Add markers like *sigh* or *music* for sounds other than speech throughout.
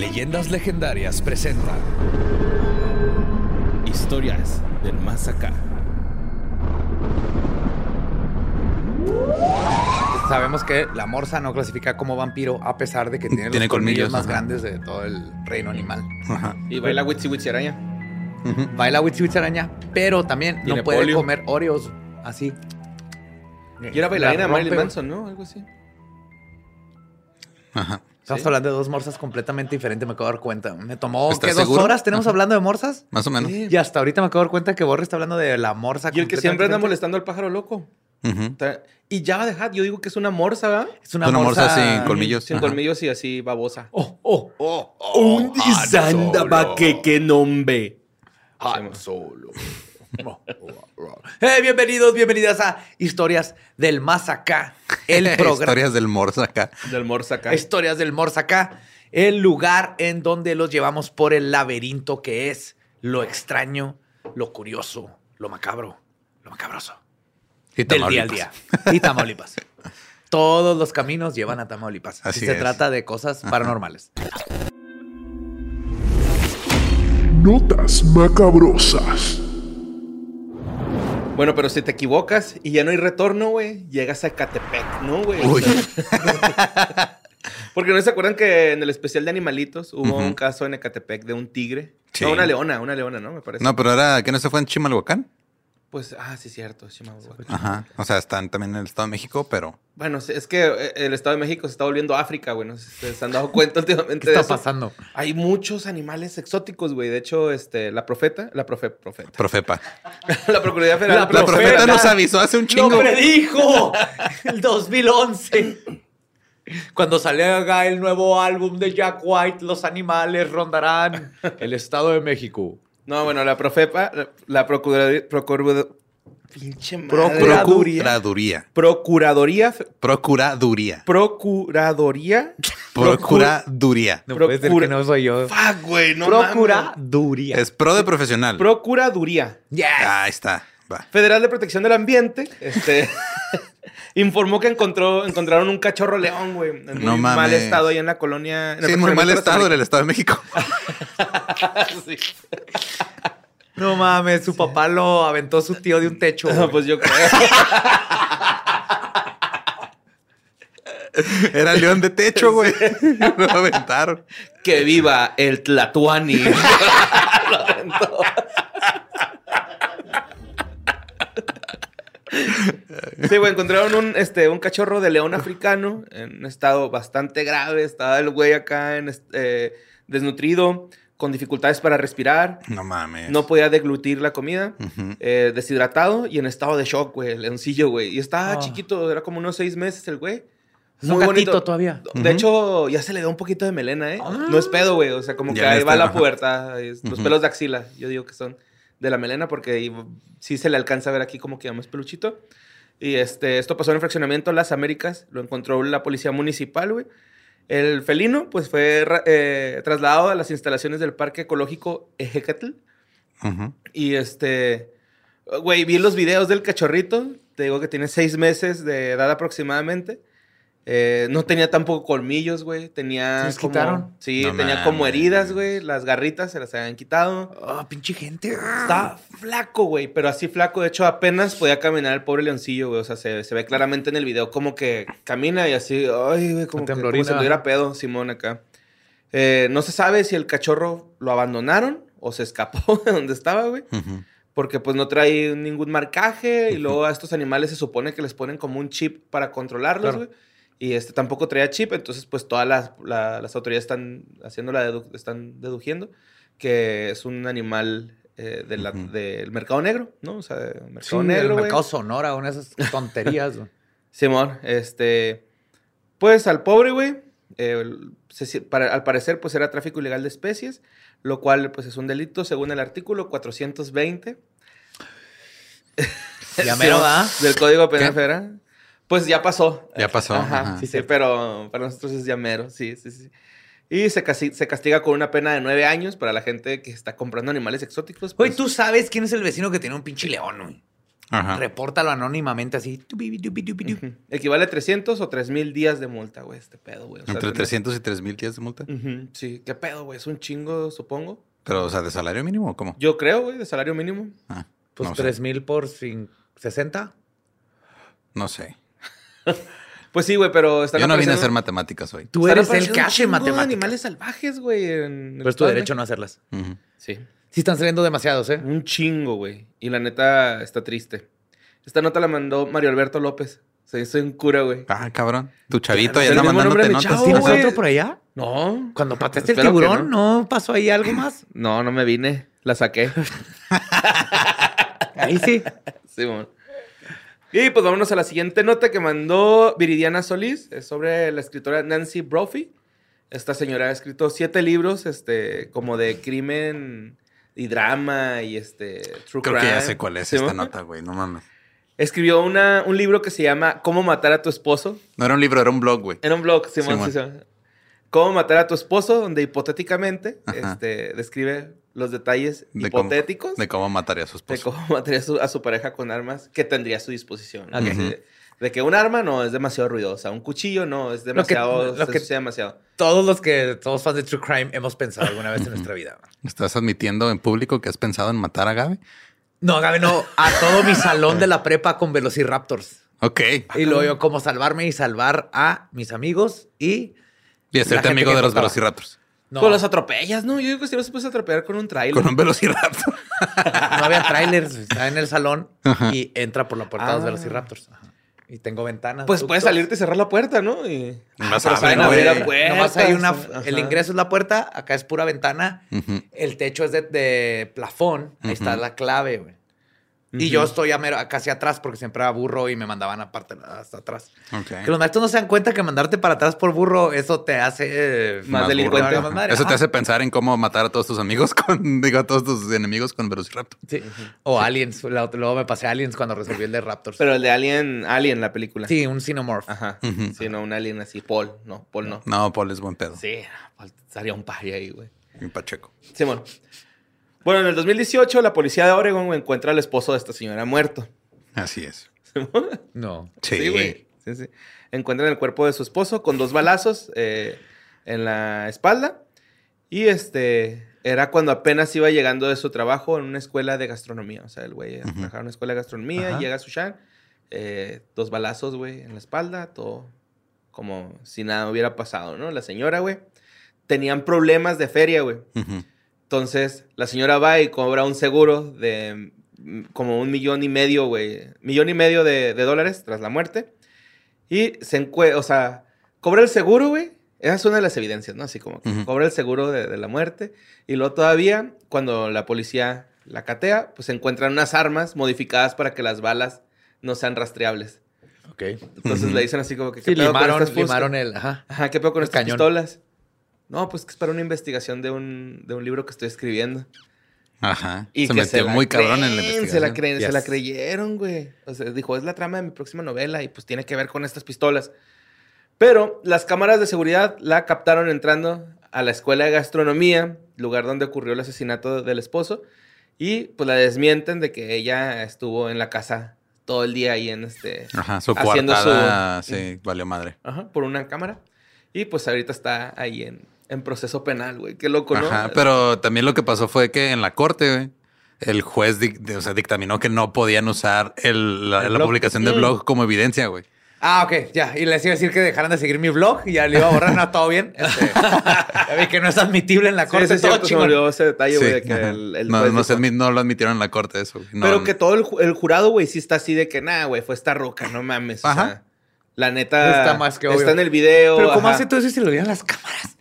Leyendas Legendarias presenta Historias del más acá. Sabemos que la morsa no clasifica como vampiro a pesar de que tiene, Tiene los colmillos, colmillos, más ajá. grandes de todo el reino animal. Ajá. Y baila Witsi Witsi araña. Baila Witsi Witsi araña, pero también no puede polio. comer Oreos así. Y era bailarina La de Marilyn Manson, ¿no? Algo así. Ajá. Estamos Sí. hablando de dos morsas completamente diferentes, me acabo de dar cuenta. Me tomó ¿Estás ¿qué, dos horas tenemos Ajá. hablando de morsas. Más o menos. Sí. Y hasta ahorita me acabo de dar cuenta que Borre está hablando de la morsa. Y el que siempre anda molestando al pájaro loco. Y Java de Hat, yo digo que es una morsa, ¿verdad? Es una, Una morsa morsa, sin colmillos. Sin Ajá. colmillos y así babosa. Oh, oh. Un Solo. que que nombre. Han Solo. Eh, bienvenidos, bienvenidas a Historias del Más Acá, el *laughs* programa. Historias del Morsa acá. Del morsa acá. Historias del Morsa acá, el lugar en donde los llevamos por el laberinto que es lo extraño, lo curioso, lo macabro, lo macabroso Y del día al Tamaulipas. día. Y Tamaulipas. *laughs* Todos los caminos llevan a Tamaulipas. Así si se es. trata de cosas paranormales. Notas macabrosas. Bueno, pero si te equivocas y ya no hay retorno, güey, llegas a Ecatepec, ¿no, güey? Uy. *laughs* Porque no se acuerdan que en el especial de animalitos hubo un caso en Ecatepec de un tigre. Sí. No, una leona, una leona, ¿no? Me parece. No, pero era que no se fue en Chimalhuacán. Pues, ah, sí, cierto. Chimalhuacán. Ajá. O sea, están también en el Estado de México, pero. Bueno, es que eh, el Estado de México se está volviendo África, güey. No sé si se han dado cuenta *laughs* últimamente ¿Qué de está eso. pasando? Hay muchos animales exóticos, güey. De hecho, este, la profeta, la profe, profeta. Profepa. *laughs* la Procuraduría Federal. La La profeta nos avisó hace un ¡Lo chingo. predijo! *laughs* El 2011. Cuando salga el nuevo álbum de Jack White, los animales rondarán el Estado de México. No, bueno, la profepa, la, procuraduría, procuraduría, pinche madre. Procuraduría. Procuraduría. Procuraduría, Procuraduría. procuraduría. Procuraduría. No Procura- puede ser que no soy yo. Fuck, güey, no mames. Procuraduría. Es pro de profesional. Procuraduría Yes. Ahí está. Va. Federal de Protección del Ambiente, este, *laughs* informó que encontró, encontraron un cachorro león, güey, en No muy mal mames. estado ahí en la colonia. en Sí, en muy mal estado en el Estado de México. *laughs* Sí. No mames, su papá lo aventó su tío de un techo. No, pues yo creo. Era león de techo, güey. Lo aventaron. que viva el Tlatuani. *laughs* Lo aventó. Sí, güey, encontraron un, este, un cachorro de león africano en un estado bastante grave. Estaba el güey acá en, est- eh, desnutrido, con dificultades para respirar. No mames. No podía deglutir la comida. Eh, deshidratado y en estado de shock, güey, el leoncillo, güey. Y estaba Ah. chiquito, era como unos seis meses el güey. Es un gatito todavía. De hecho, ya se le da un poquito de melena, ¿eh? Ah. No es pedo, güey. O sea, como que Ya ahí va la es- Los pelos de axila, yo digo que son de la melena porque sí se le alcanza a ver aquí como que peluchito. Y este, esto pasó en el fraccionamiento Las Américas. Lo encontró la policía municipal, güey. El felino, pues, fue eh, trasladado a las instalaciones del Parque Ecológico Ejecatl. Y este, güey, vi los videos del cachorrito. Te digo que tiene seis meses de edad aproximadamente. Eh, no tenía tampoco colmillos, güey. Tenía. ¿Se como- quitaron? Sí, No tenía como heridas, güey. Las garritas se las habían quitado. Ah, pinche gente. Está flaco, güey, pero así flaco. De hecho, apenas podía caminar el pobre leoncillo, güey. O sea, se, se ve claramente en el video como que camina y así, ay, güey, como, Con que, como si tuviera pedo, Simón, acá. Eh, no se sabe si el cachorro lo abandonaron o se escapó *laughs* de donde estaba, güey. Porque pues no trae ningún marcaje y luego a estos animales se supone que les ponen como un chip para controlarlos, Claro. Y este tampoco traía chip, entonces pues todas las, la- las autoridades están haciendo la dedu- están deduciendo que es un animal eh, de del mercado negro, ¿no? O sea, el Sí, mercado el negro, güey. mercado Sonora, una de esas tonterías. güey. *laughs* Simón, este, pues al pobre, güey, eh, se si- para- al parecer pues era tráfico ilegal de especies, lo cual pues es un delito según el artículo 420 Ya mero, ¿verdad? *laughs* del Código Penal. Federal. Pues ya pasó. Ya pasó, Ajá, ajá. sí, sí, pero para nosotros es ya mero, sí, sí, sí. Y se, casi- se castiga con una pena de nueve años para la gente que está comprando animales exóticos. Güey, pues. tú sabes quién es el vecino que tiene un pinche león, güey. Ajá. Repórtalo anónimamente así. Ujú. Equivale a 300 o 3000 días de multa, güey, este pedo, güey. O sea, Entre tener- 300 y 3000 días de multa. Ujú, Sí, qué pedo, güey. Es un chingo, supongo. Pero, o sea, ¿de salario mínimo o cómo? Yo creo, güey, de salario mínimo. Ah, Pues no sé. 3 mil por cin- 60. No sé. *laughs* Pues sí, güey, pero están Yo no vine a hacer matemáticas hoy. Tú eres el cache matemáticas. animales salvajes, güey. Pero es tu derecho no hacerlas. Sí. Sí están saliendo demasiados, ¿eh? Un chingo, güey. Y la neta está triste. Esta nota la mandó Mario Alberto López. Se hizo un cura, güey. Ah, cabrón. Tu chavito ya anda mandándote notas. chavo, ¿Tienes güey. otro por allá? No. Cuando pateaste el tiburón, ¿no? pasó ahí algo más? No, no me vine. La saqué. *laughs* Ahí sí. *laughs* Sí, mon. Y pues vámonos a la siguiente nota que mandó Viridiana Solís. Es sobre la escritora Nancy Brophy. Esta señora ha escrito siete libros, este, como de crimen y drama y este true Creo que ya sé cuál es Sí, esta nota, güey. No mames. Escribió una, un libro que se llama Cómo matar a tu esposo. No era un libro, era un blog, güey. Era un blog, Simón. Sí. Cómo matar a tu esposo, donde hipotéticamente Ajá. este, describe los detalles De cómo- hipotéticos De cómo mataría a su de esposo. cómo *laughs* mataría a su, a su pareja con armas que tendría a su disposición. De, de que un arma no es demasiado ruidosa, un cuchillo no es demasiado, lo se que- ensucia demasiado. Todos los que somos fans de True Crime hemos pensado alguna vez en nuestra vida. ¿Estás admitiendo en público que has pensado en matar a Gabe? No, Gaby, no. A todo mi salón de la *laughs* prepa con Velociraptors. Ok. Y luego yo como salvarme y salvar a mis amigos y... Y hacerte amigo de los contaba. velociraptors. No, Pues los atropellas, ¿no? Yo digo que si no se puede atropellar con un trailer. Con un velociraptor. *laughs* no había trailers. Está en el salón Ajá. y entra por la puerta de los Ah. Velociraptors. Ajá. Y tengo ventanas. Pues puedes salirte y cerrar la puerta, ¿no? Y... Más pero abren, saben güey. abrir la puerta. Nomás hay una... Ajá. El ingreso es la puerta, acá es pura ventana. El techo es de, de plafón. Ahí está la clave, güey. Y yo estoy a mero- casi atrás porque siempre era burro y me mandaban aparte hasta atrás. Ok. Que los maestros no se dan cuenta que mandarte para atrás por burro, eso te hace eh, Más delincuente. Más madre. Eso te hace pensar en cómo matar a todos tus amigos *laughs* con, digo, a todos tus enemigos con velociraptor. Sí. O Aliens. Luego me pasé a Aliens cuando resolví el de Raptors. Pero el de Alien, Alien, la película. sí, un Xenomorph. Ajá. Sí, no, un Alien así. Paul, no, Paul no. No, Paul es buen pedo. Sí, Paul estaría un pari ahí, güey. Y Pacheco. Simón. Bueno, en el 2018 la policía de Oregon encuentra al esposo de esta señora muerto. Así es. *laughs* No. Sí. güey. Sí, sí. Encuentran el cuerpo de su esposo con dos balazos eh, en la espalda. Y este era cuando apenas iba llegando de su trabajo en una escuela de gastronomía. O sea, el güey trabajaba en una escuela de gastronomía, Ajá. llega a Sushan, eh, dos balazos, güey, en la espalda, todo como si nada hubiera pasado, ¿no? La señora, güey, tenían problemas de feria, güey. Ujú. Entonces, la señora va y cobra un seguro de mm, como un millón y medio, güey. Millón y medio de, de dólares tras la muerte. Y se encuentra, o sea, cobra el seguro, güey. Esa es una de las evidencias, ¿no? Así como que Ujú. cobra el seguro de, de la muerte. Y luego todavía, cuando la policía la catea, pues se encuentran unas armas modificadas para que las balas no sean rastreables. Ok. Entonces Ujú. le dicen así como que... Sí, ¿qué pedo con limaron, estas fuscas? limaron el... Ajá. Ajá, ¿qué pedo con el estas cañón. pistolas? No, pues que es para una investigación de un, de un libro que estoy escribiendo. Ajá. Y se que metió la muy cabrón en la investigación. Se la, creen, se Yes. la creyeron, güey. O sea, dijo, es la trama de mi próxima novela y pues tiene que ver con estas pistolas. Pero las cámaras de seguridad la captaron entrando a la escuela de gastronomía, lugar donde ocurrió el asesinato del esposo, y pues la desmienten de que ella estuvo en la casa todo el día ahí en este... Ajá, su haciendo su- sí, valió madre. Ajá, por una cámara. Y pues ahorita está ahí en, en proceso penal, güey. Qué loco, ¿no? Ajá, pero también lo que pasó fue que en la corte, güey, el juez o sea, dictaminó que no podían usar el- la, El la blog. publicación del Mm. blog como evidencia, güey. Ah, ok, ya. Y les iba a decir que dejaran de seguir mi blog y ya le iba a borrar. No, todo bien. Este, *laughs* ya vi que no es admisible en la corte. sí, todo cierto, chingón. ese detalle, güey, de que ajá. el, el no, juez no, se dijo- admi- no lo admitieron en la corte eso. No, Pero que todo el, ju- el jurado, güey, sí está así de que, nah, güey, fue esta roca, no mames. O Ajá. sea, la neta. Está más que obvio. Está en el video. Pero ¿cómo ajá. hace todo eso si lo vieran las cámaras?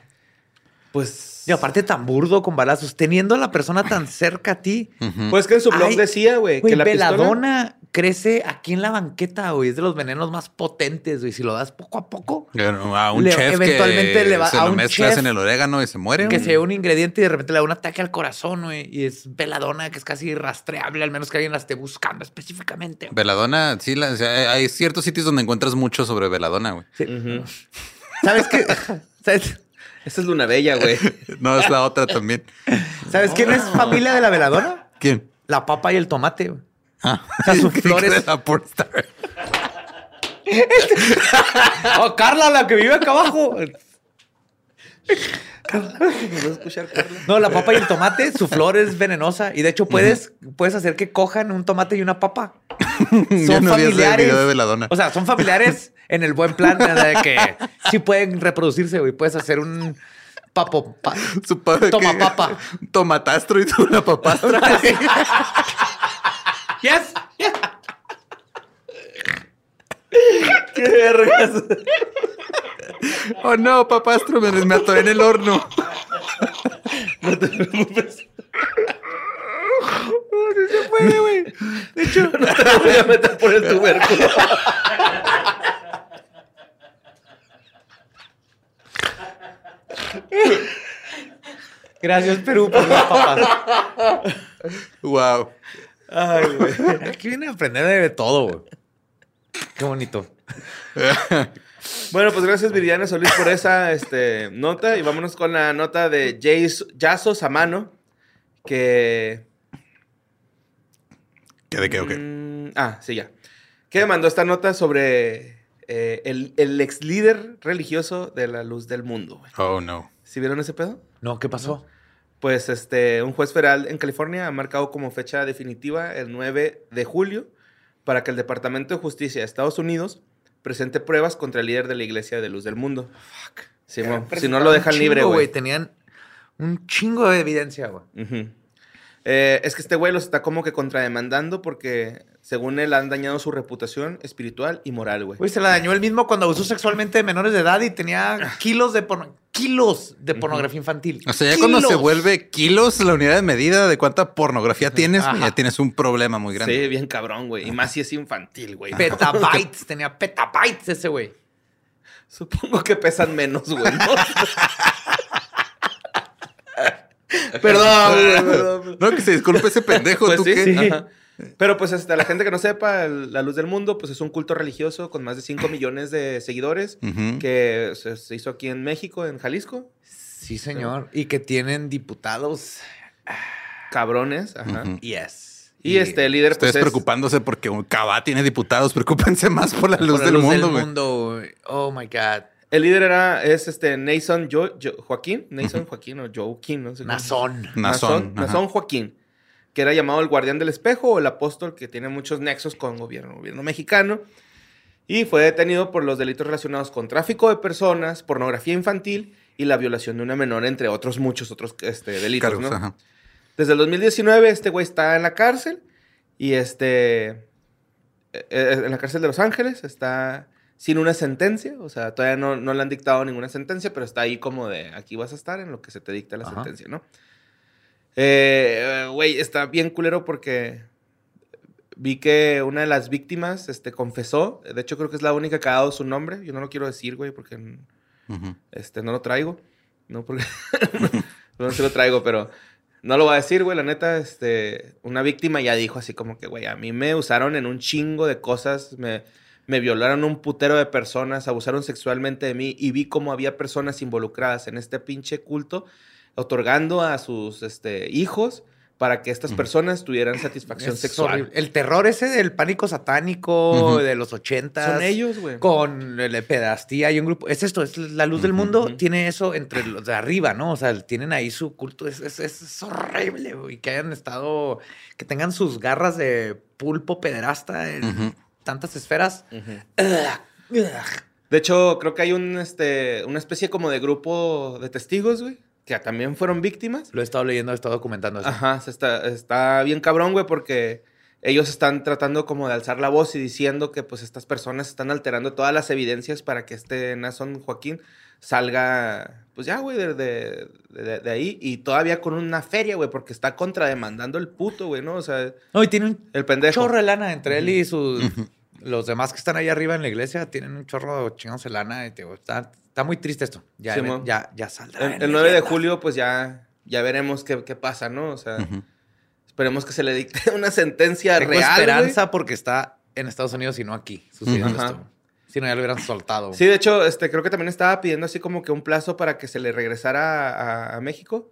Pues. Y aparte tan burdo con balazos, teniendo a la persona tan cerca a ti. Pues que en su blog Ay, decía, güey, que la pistola. veladona crece aquí en la banqueta, güey. Es de los venenos más potentes, güey. Si lo das poco a poco, Pero a un Le- chef eventualmente que le va- se a lo un mezclas chef en el orégano y se muere. que güey. se ve un ingrediente y de repente le da un ataque al corazón, güey. Y es veladona, que es casi rastreable, al menos que alguien la esté buscando específicamente. güey. Veladona, sí, la- o sea, hay ciertos sitios donde encuentras mucho sobre veladona, güey. Ujú. ¿Sabes qué? *laughs* ¿Sabes, Esa es Luna Bella, güey. *laughs* No, es la otra también. ¿Sabes quién es familia de la veladona? ¿Quién? La papa y el tomate, güey. Ah, O sea, su creí *laughs* flor que es- era la pornstar. *laughs* Oh, Carla, la que vive acá abajo. No, la papa y el tomate, su flor es venenosa. Y de hecho, puedes, puedes hacer que cojan un tomate y una papa. *laughs* No vi ese video de Veladona. O sea, son familiares *laughs* en el buen plan de que sí pueden reproducirse, güey. Puedes hacer un papo. pa- Su padre Toma papa. Tomatastro y tú una papastra. *laughs* Yes. ¡Qué vergas! oh no, papastro, me, me atoré en el horno. No te preocupes. De hecho, *laughs* No te voy a meter por el tubérculo. gracias, Perú, por las papas. Wow. Ay, güey. Aquí viene a aprender de todo, güey. Qué bonito. Bueno, pues gracias Viridiana Solís por esa este, nota. Y vámonos con la nota de Jace, Yaso Samano. Que. ¿Qué de qué o qué? Mm, ah, sí, ya. Que mandó esta nota sobre eh, el, el ex líder religioso de la luz del mundo. güey. Oh no. ¿Sí vieron ese pedo? No, ¿qué pasó? Pues este, un juez federal en California ha marcado como fecha definitiva el 9 de julio para que el Departamento de Justicia de Estados Unidos presente pruebas contra el líder de la Iglesia de Luz del Mundo. Sí, mo, si no lo dejan libre, güey. Tenían un chingo de evidencia, güey. Ujú. Eh, es que este güey los está como que contrademandando porque, según él, han dañado su reputación espiritual y moral, güey. Güey, se la dañó él mismo cuando abusó sexualmente de menores de edad y tenía kilos de, porno- kilos de pornografía infantil. O sea, ya cuando se vuelve kilos la unidad de medida de cuánta pornografía tienes, Ajá. ya tienes un problema muy grande. Sí, bien cabrón, güey. Y más si es infantil, güey. Petabytes, tenía petabytes ese güey. Supongo que pesan menos, güey. ¿no? *laughs* *laughs* perdón, *laughs* perdón, perdón. No, que se disculpe ese pendejo. Pues ¿tú sí, qué? sí. Pero pues este, la gente que no sepa, el- la luz del mundo, pues es un culto religioso con más de 5 *laughs* millones de seguidores que se, se hizo aquí en México, en Jalisco. Sí, señor. Y que tienen diputados. Cabrones. Ajá. Yes. Y este el líder, Ustedes pues es- preocupándose porque un Cabá tiene diputados, preocúpense más por la Por luz la del luz mundo, güey. mundo, güey. Oh my God. El líder era, es este, Nason Jo- Jo- Joaquín, Nason Joaquín o Joaquín, no sé cómo. Nazón. Nazón, Joaquín, que era llamado el guardián del espejo o el apóstol que tiene muchos nexos con gobierno, gobierno mexicano. Y fue detenido por los delitos relacionados con tráfico de personas, pornografía infantil y la violación de una menor, entre otros muchos otros este, delitos. ¿no? ajá. Desde el 2019 este güey está en la cárcel y este eh, eh, en la cárcel de Los Ángeles está sin una sentencia, o sea, todavía no, no le han dictado ninguna sentencia, pero está ahí como de aquí vas a estar en lo que se te dicta la Ajá. sentencia, ¿no? Eh, eh, Güey, está bien culero porque vi que una de las víctimas este, confesó, de hecho creo que es la única que ha dado su nombre, yo no lo quiero decir, güey, porque Ujú. este, no lo traigo. No, porque. *laughs* no se lo traigo, pero. No lo voy a decir, güey. La neta, este. Una víctima ya dijo así como que, güey, a mí me usaron en un chingo de cosas. Me, me violaron un putero de personas, abusaron sexualmente de mí y vi cómo había personas involucradas en este pinche culto, otorgando a sus este, hijos para que estas personas tuvieran *coughs* satisfacción Es sexual. horrible. El terror ese del pánico satánico de los ochentas. Son ellos, güey. Con la pedastía y un grupo. Es esto, es la luz del mundo. Tiene eso entre los de arriba, ¿no? O sea, tienen ahí su culto. Es, es, es- horrible, güey. Que hayan estado. Que tengan sus garras de pulpo pederasta en. Tantas esferas. De hecho, creo que hay un, este, una especie como de grupo de testigos, güey, que también fueron víctimas. Lo he estado leyendo, he estado documentando eso. Ajá, se está, está bien cabrón, güey, porque ellos están tratando como de alzar la voz y diciendo que pues estas personas están alterando todas las evidencias para que este Nason Joaquín salga, pues ya, güey, de, de- de- de ahí y todavía con una feria, güey, porque está contrademandando el puto, güey, ¿no? O sea, No, y tiene un el pendejo. chorro de lana entre él y sus. Los demás que están ahí arriba en la iglesia tienen un chorro chingados de lana. Y te digo, está, está muy triste esto. Ya, Simón. ya, ya saldrá. El, el 9 de julio, pues ya, ya veremos qué, qué pasa, ¿no? O sea, esperemos que se le dicte *laughs* una sentencia Tengo real, güey. esperanza porque está en Estados Unidos y no aquí sucediendo esto. Si no, ya lo hubieran soltado. Sí, de hecho, este, creo que también estaba pidiendo así como que un plazo para que se le regresara a, a México.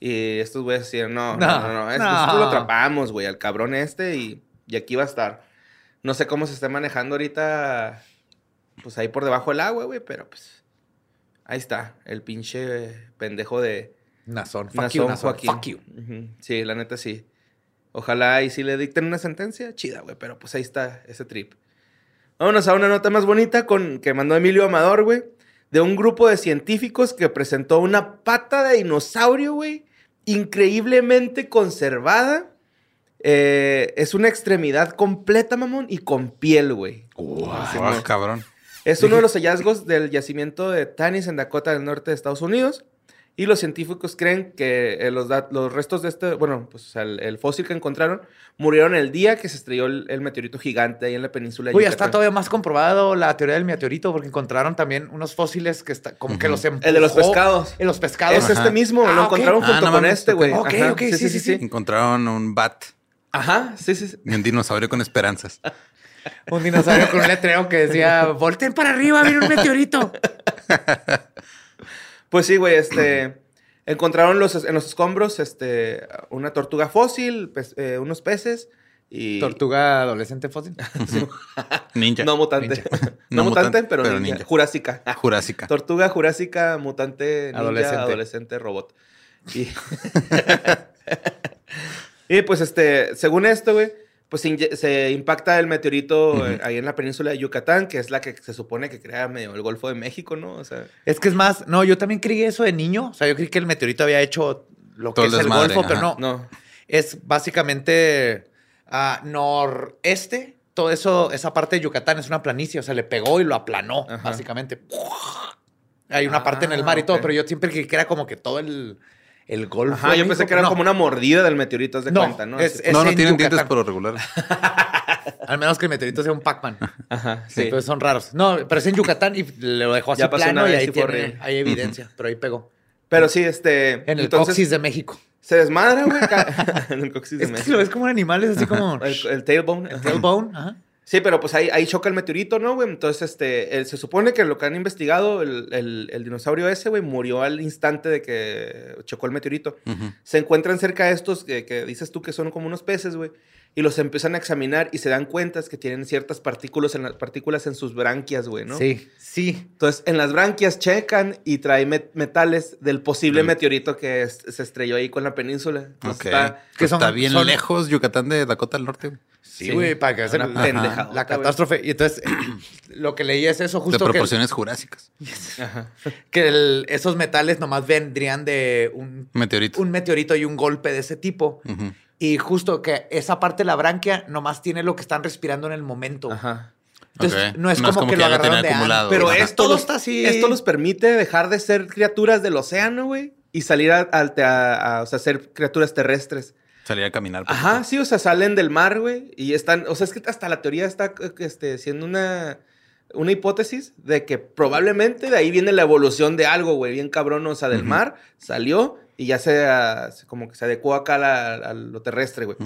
Y estos güeyes decían, no, no, No, no, no, es- no. nosotros lo atrapamos, güey, al cabrón este y Y aquí va a estar. No sé cómo se está manejando ahorita, pues ahí por debajo del agua, güey, pero pues ahí está, el pinche pendejo de Nazón. Fuck Nazón you, Nazón. Joaquín. Fuck you. Sí, la neta sí. Ojalá y si le dicten una sentencia, chida, güey, pero pues ahí está ese trip. Vámonos a una nota más bonita con, que mandó Emilio Amador, güey, de un grupo de científicos que presentó una pata de dinosaurio, güey, increíblemente conservada. Eh, es una extremidad completa, mamón, y con piel, güey. Así, Ah, güey. cabrón. Es uno de *laughs* los hallazgos del yacimiento de Tanis en Dakota del Norte de Estados Unidos. Y los científicos creen que eh, los, los restos de este, bueno, pues o sea, el, el fósil que encontraron murieron el día que se estrelló el, el meteorito gigante ahí en la península de Uy, ya está todavía más comprobado la teoría del meteorito porque encontraron también unos fósiles que está, como que los empujó. El de los pescados. En los pescados. Es este mismo, Ah, lo ok. encontraron Ah, junto no con este, güey. ok, Ajá, ok, sí, sí, sí. Encontraron un bat Ajá, sí, sí. sí. y un dinosaurio con esperanzas. Un dinosaurio con un letrero que decía, volteen para arriba, viene un meteorito. *laughs* Pues sí, güey, este... encontraron los, en los escombros este, una tortuga fósil, pez- eh, unos peces y... Tortuga adolescente fósil. *laughs* Ninja. No mutante. Ninja. no, No mutante, mutante, pero, pero ninja. ninja. Jurásica. Jurásica. Tortuga jurásica, mutante, ninja, Adolescente. adolescente, robot. Y, *laughs* y pues este, según esto, güey, pues se, impacta el meteorito eh, ahí en la península de Yucatán, que es la que se supone que crea medio el Golfo de México, ¿no? O sea, Es que es más, no, yo también creí eso de niño. O sea, yo creí que el meteorito había hecho lo Todo que es el Golfo, pero no. no. Es básicamente ah, noreste. Todo eso, esa parte de Yucatán es una planicie. O sea, le pegó y lo aplanó, Ajá. básicamente. Hay una parte en el Ah, mar y todo, ok. pero yo siempre creí que era como que todo el, el Golfo. Ajá, yo pensé que era no. como una mordida del meteorito, haz de No, cuenta, ¿no? es- Así- es- no, no en tienen Yucatán. dientes por lo regular. *laughs* Al menos que el meteorito sea un Pac-Man. Ajá, Sí, sí. pero son raros. No, pero es en Yucatán y lo dejó así Ya pasó plano una y vez ahí y fue tiene, horrible. hay evidencia, pero ahí pegó. Pero sí, este... En el entonces, coxis de México. Se desmadra, güey. *laughs* *laughs* en el coxis de Es que México. si lo ves como un animal, es así como El, el tailbone. el tailbone. Ajá. Sí, pero pues ahí, ahí choca el meteorito, ¿no, güey? Entonces, este, se supone que lo que han investigado, el, el- el dinosaurio ese, güey, murió al instante de que chocó el meteorito. Se encuentran cerca de estos que, que dices tú que son como unos peces, güey, y los empiezan a examinar y se dan cuenta que tienen ciertas partículas en, las- partículas en sus branquias, güey, ¿no? Sí, sí. Entonces, en las branquias checan y trae met- metales del posible meteorito que es- se estrelló ahí con la península. Entonces, Ok. está- que son- Está bien son- lejos Yucatán de Dakota del Norte. güey. Sí, güey, para que Una hacer la, la catástrofe. Y entonces, *clears throat* lo que leí es eso, De justo que, proporciones jurásicas. Ajá. que el- esos metales nomás vendrían de un, Meteorito. un meteorito y un golpe de ese tipo. Ujú. Y justo que esa parte de la branquia nomás tiene lo que están respirando en el momento. Ajá. Entonces, no es como, que, lo agarraron de acumulado. Pero Ajá. esto, los, está así. esto los permite dejar de ser criaturas del océano, güey, y salir a, a- a- o sea, ser criaturas terrestres. Salir a caminar. por Ajá, sí, o sea, salen del mar, güey, y están, o sea, es que hasta la teoría está eh, este, siendo una, una hipótesis de que probablemente de ahí viene la evolución de algo, güey, bien cabrón, o sea, del mar, salió y ya se, como que se adecuó acá a, la- a lo terrestre, güey.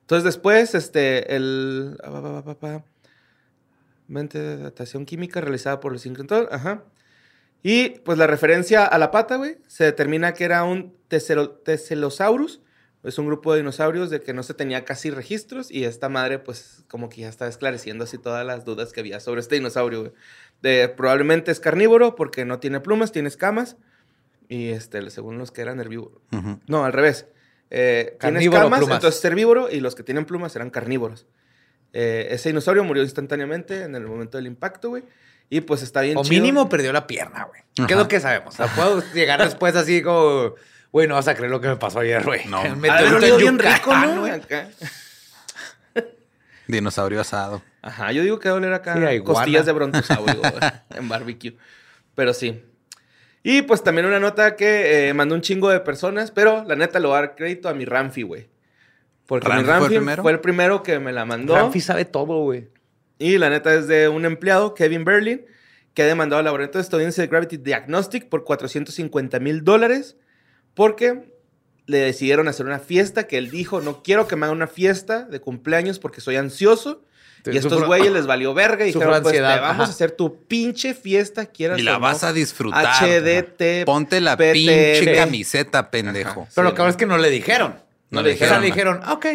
Entonces después, este, el... ah, Mente de datación química realizada por el sincrotrón, ajá. Y pues la referencia a la pata, güey, se determina que era un teselo- Teselosaurus. Es un grupo de dinosaurios de que no se tenía casi registros y esta madre pues como que ya está esclareciendo así todas las dudas que había sobre este dinosaurio, güey. De, probablemente es carnívoro porque no tiene plumas, tiene escamas. Y este, según los que eran herbívoros. No, al revés. Eh, tiene escamas, plumas. entonces es herbívoro y los que tienen plumas eran carnívoros. Eh, ese dinosaurio murió instantáneamente en el momento del impacto, güey. Y pues está bien O chido. mínimo perdió la pierna, güey. ¿Qué es lo que sabemos? Puedo llegar después así como, güey, no vas a creer lo que me pasó ayer, güey. No. *laughs* Me olido bien rico, ¿no? Acá. *laughs* Dinosaurio asado. Ajá, yo digo que va a oler acá Sí, costillas de brontosaurio *laughs* en barbecue. Pero sí. Y pues también una nota que eh, mandó un chingo de personas, pero la neta le voy a dar crédito a mi Ramfi, güey. Porque ¿Ramfi mi fue el Ramfi primero? fue el primero que me la mandó. Ramfi sabe todo, güey. Y la neta es de un empleado, Kevin Berlin, que ha demandado al laboratorio estadounidense de Gravity Diagnostic por 450 mil dólares porque le decidieron hacer una fiesta que él dijo, no quiero que me hagan una fiesta de cumpleaños porque soy ansioso. Sí, y a estos güeyes les valió verga y dijeron, pues te vamos ajá. a hacer tu pinche fiesta, quieras Y la o vas no. a disfrutar. HDT. Ponte la PTR. pinche camiseta, pendejo. Ajá. Pero Sí, lo que pasa es que no le dijeron. No le O sea, dijeron. le dijeron, ah, ok.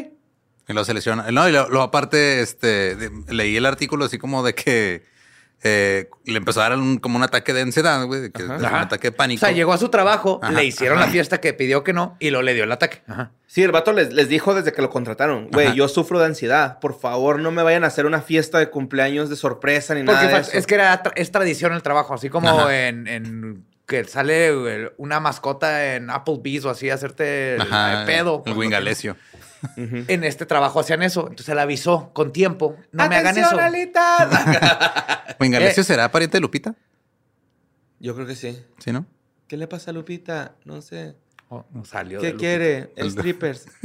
Y luego se lesiona. No, y luego, luego aparte, este, de- leí el artículo así como de que eh, le empezó a dar un- como un ataque de ansiedad, güey, que un ataque de O pánico. sea, llegó a su trabajo, Ajá, le hicieron ajá. la fiesta que pidió que no y lo le dio el ataque. Ajá. Sí, el vato les, les dijo desde que lo contrataron, güey, yo sufro de ansiedad. Por favor, no me vayan a hacer una fiesta de cumpleaños de sorpresa ni Porque nada de fa- eso. es que era tra- es tradición el trabajo, así como en, en que sale una mascota en Applebee's o así, hacerte el, Ajá, el pedo. El Wingalesio. En este trabajo hacían eso. Entonces él avisó con tiempo. No me hagan eso. ¿Wingalesio *laughs* Eh. será pariente de Lupita? yo creo que sí. ¿Sí, no? ¿Qué le pasa a Lupita? No sé. Oh, no salió. ¿Qué quiere? *laughs* El- El strippers. *laughs*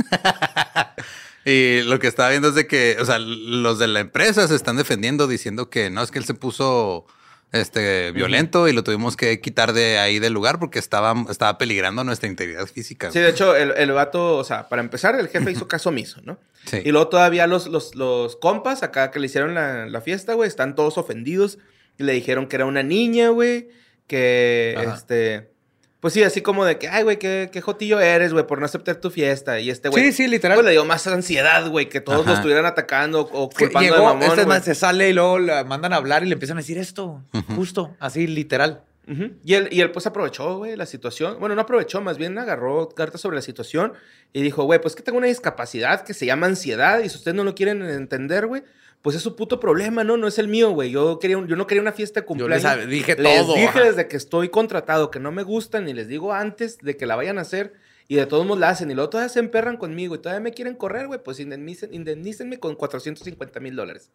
Y lo que estaba viendo es de que, o sea, los de la empresa se están defendiendo diciendo que no, es que él se puso este violento y lo tuvimos que quitar de ahí del lugar porque estaba, estaba peligrando nuestra integridad física. Sí, de hecho, el, el vato, o sea, para empezar, el jefe hizo caso omiso, ¿no? Sí. Y luego todavía los, los, los compas acá que le hicieron la, la fiesta, güey, están todos ofendidos. Y le dijeron que era una niña, güey. Que, Ajá. este... Pues sí, así como de que, ay, güey, qué, qué jotillo eres, güey, por no aceptar tu fiesta. Y este güey... Sí, sí, literal. pues, le dio más ansiedad, güey, que todos Ajá. lo estuvieran atacando o Que culpando llegó, de mamón, este güey. man se sale y luego le mandan a hablar y le empiezan a decir esto. Justo, así, literal. Ujú. Y él, y él pues aprovechó, güey, la situación. Bueno, no aprovechó, más bien agarró cartas sobre la situación y dijo, güey, pues que tengo una discapacidad que se llama ansiedad y si ustedes no lo quieren entender, güey, pues es su puto problema, ¿no? No es el mío, güey. Yo, quería un- yo no quería una fiesta de Yo les cumpleaños. dije Les todo. dije desde que estoy contratado que no me gustan y les digo antes de que la vayan a hacer y de todos modos la hacen y luego todavía se emperran conmigo y todavía me quieren correr, güey, pues indemnicen, indemnícenme con 450 mil dólares.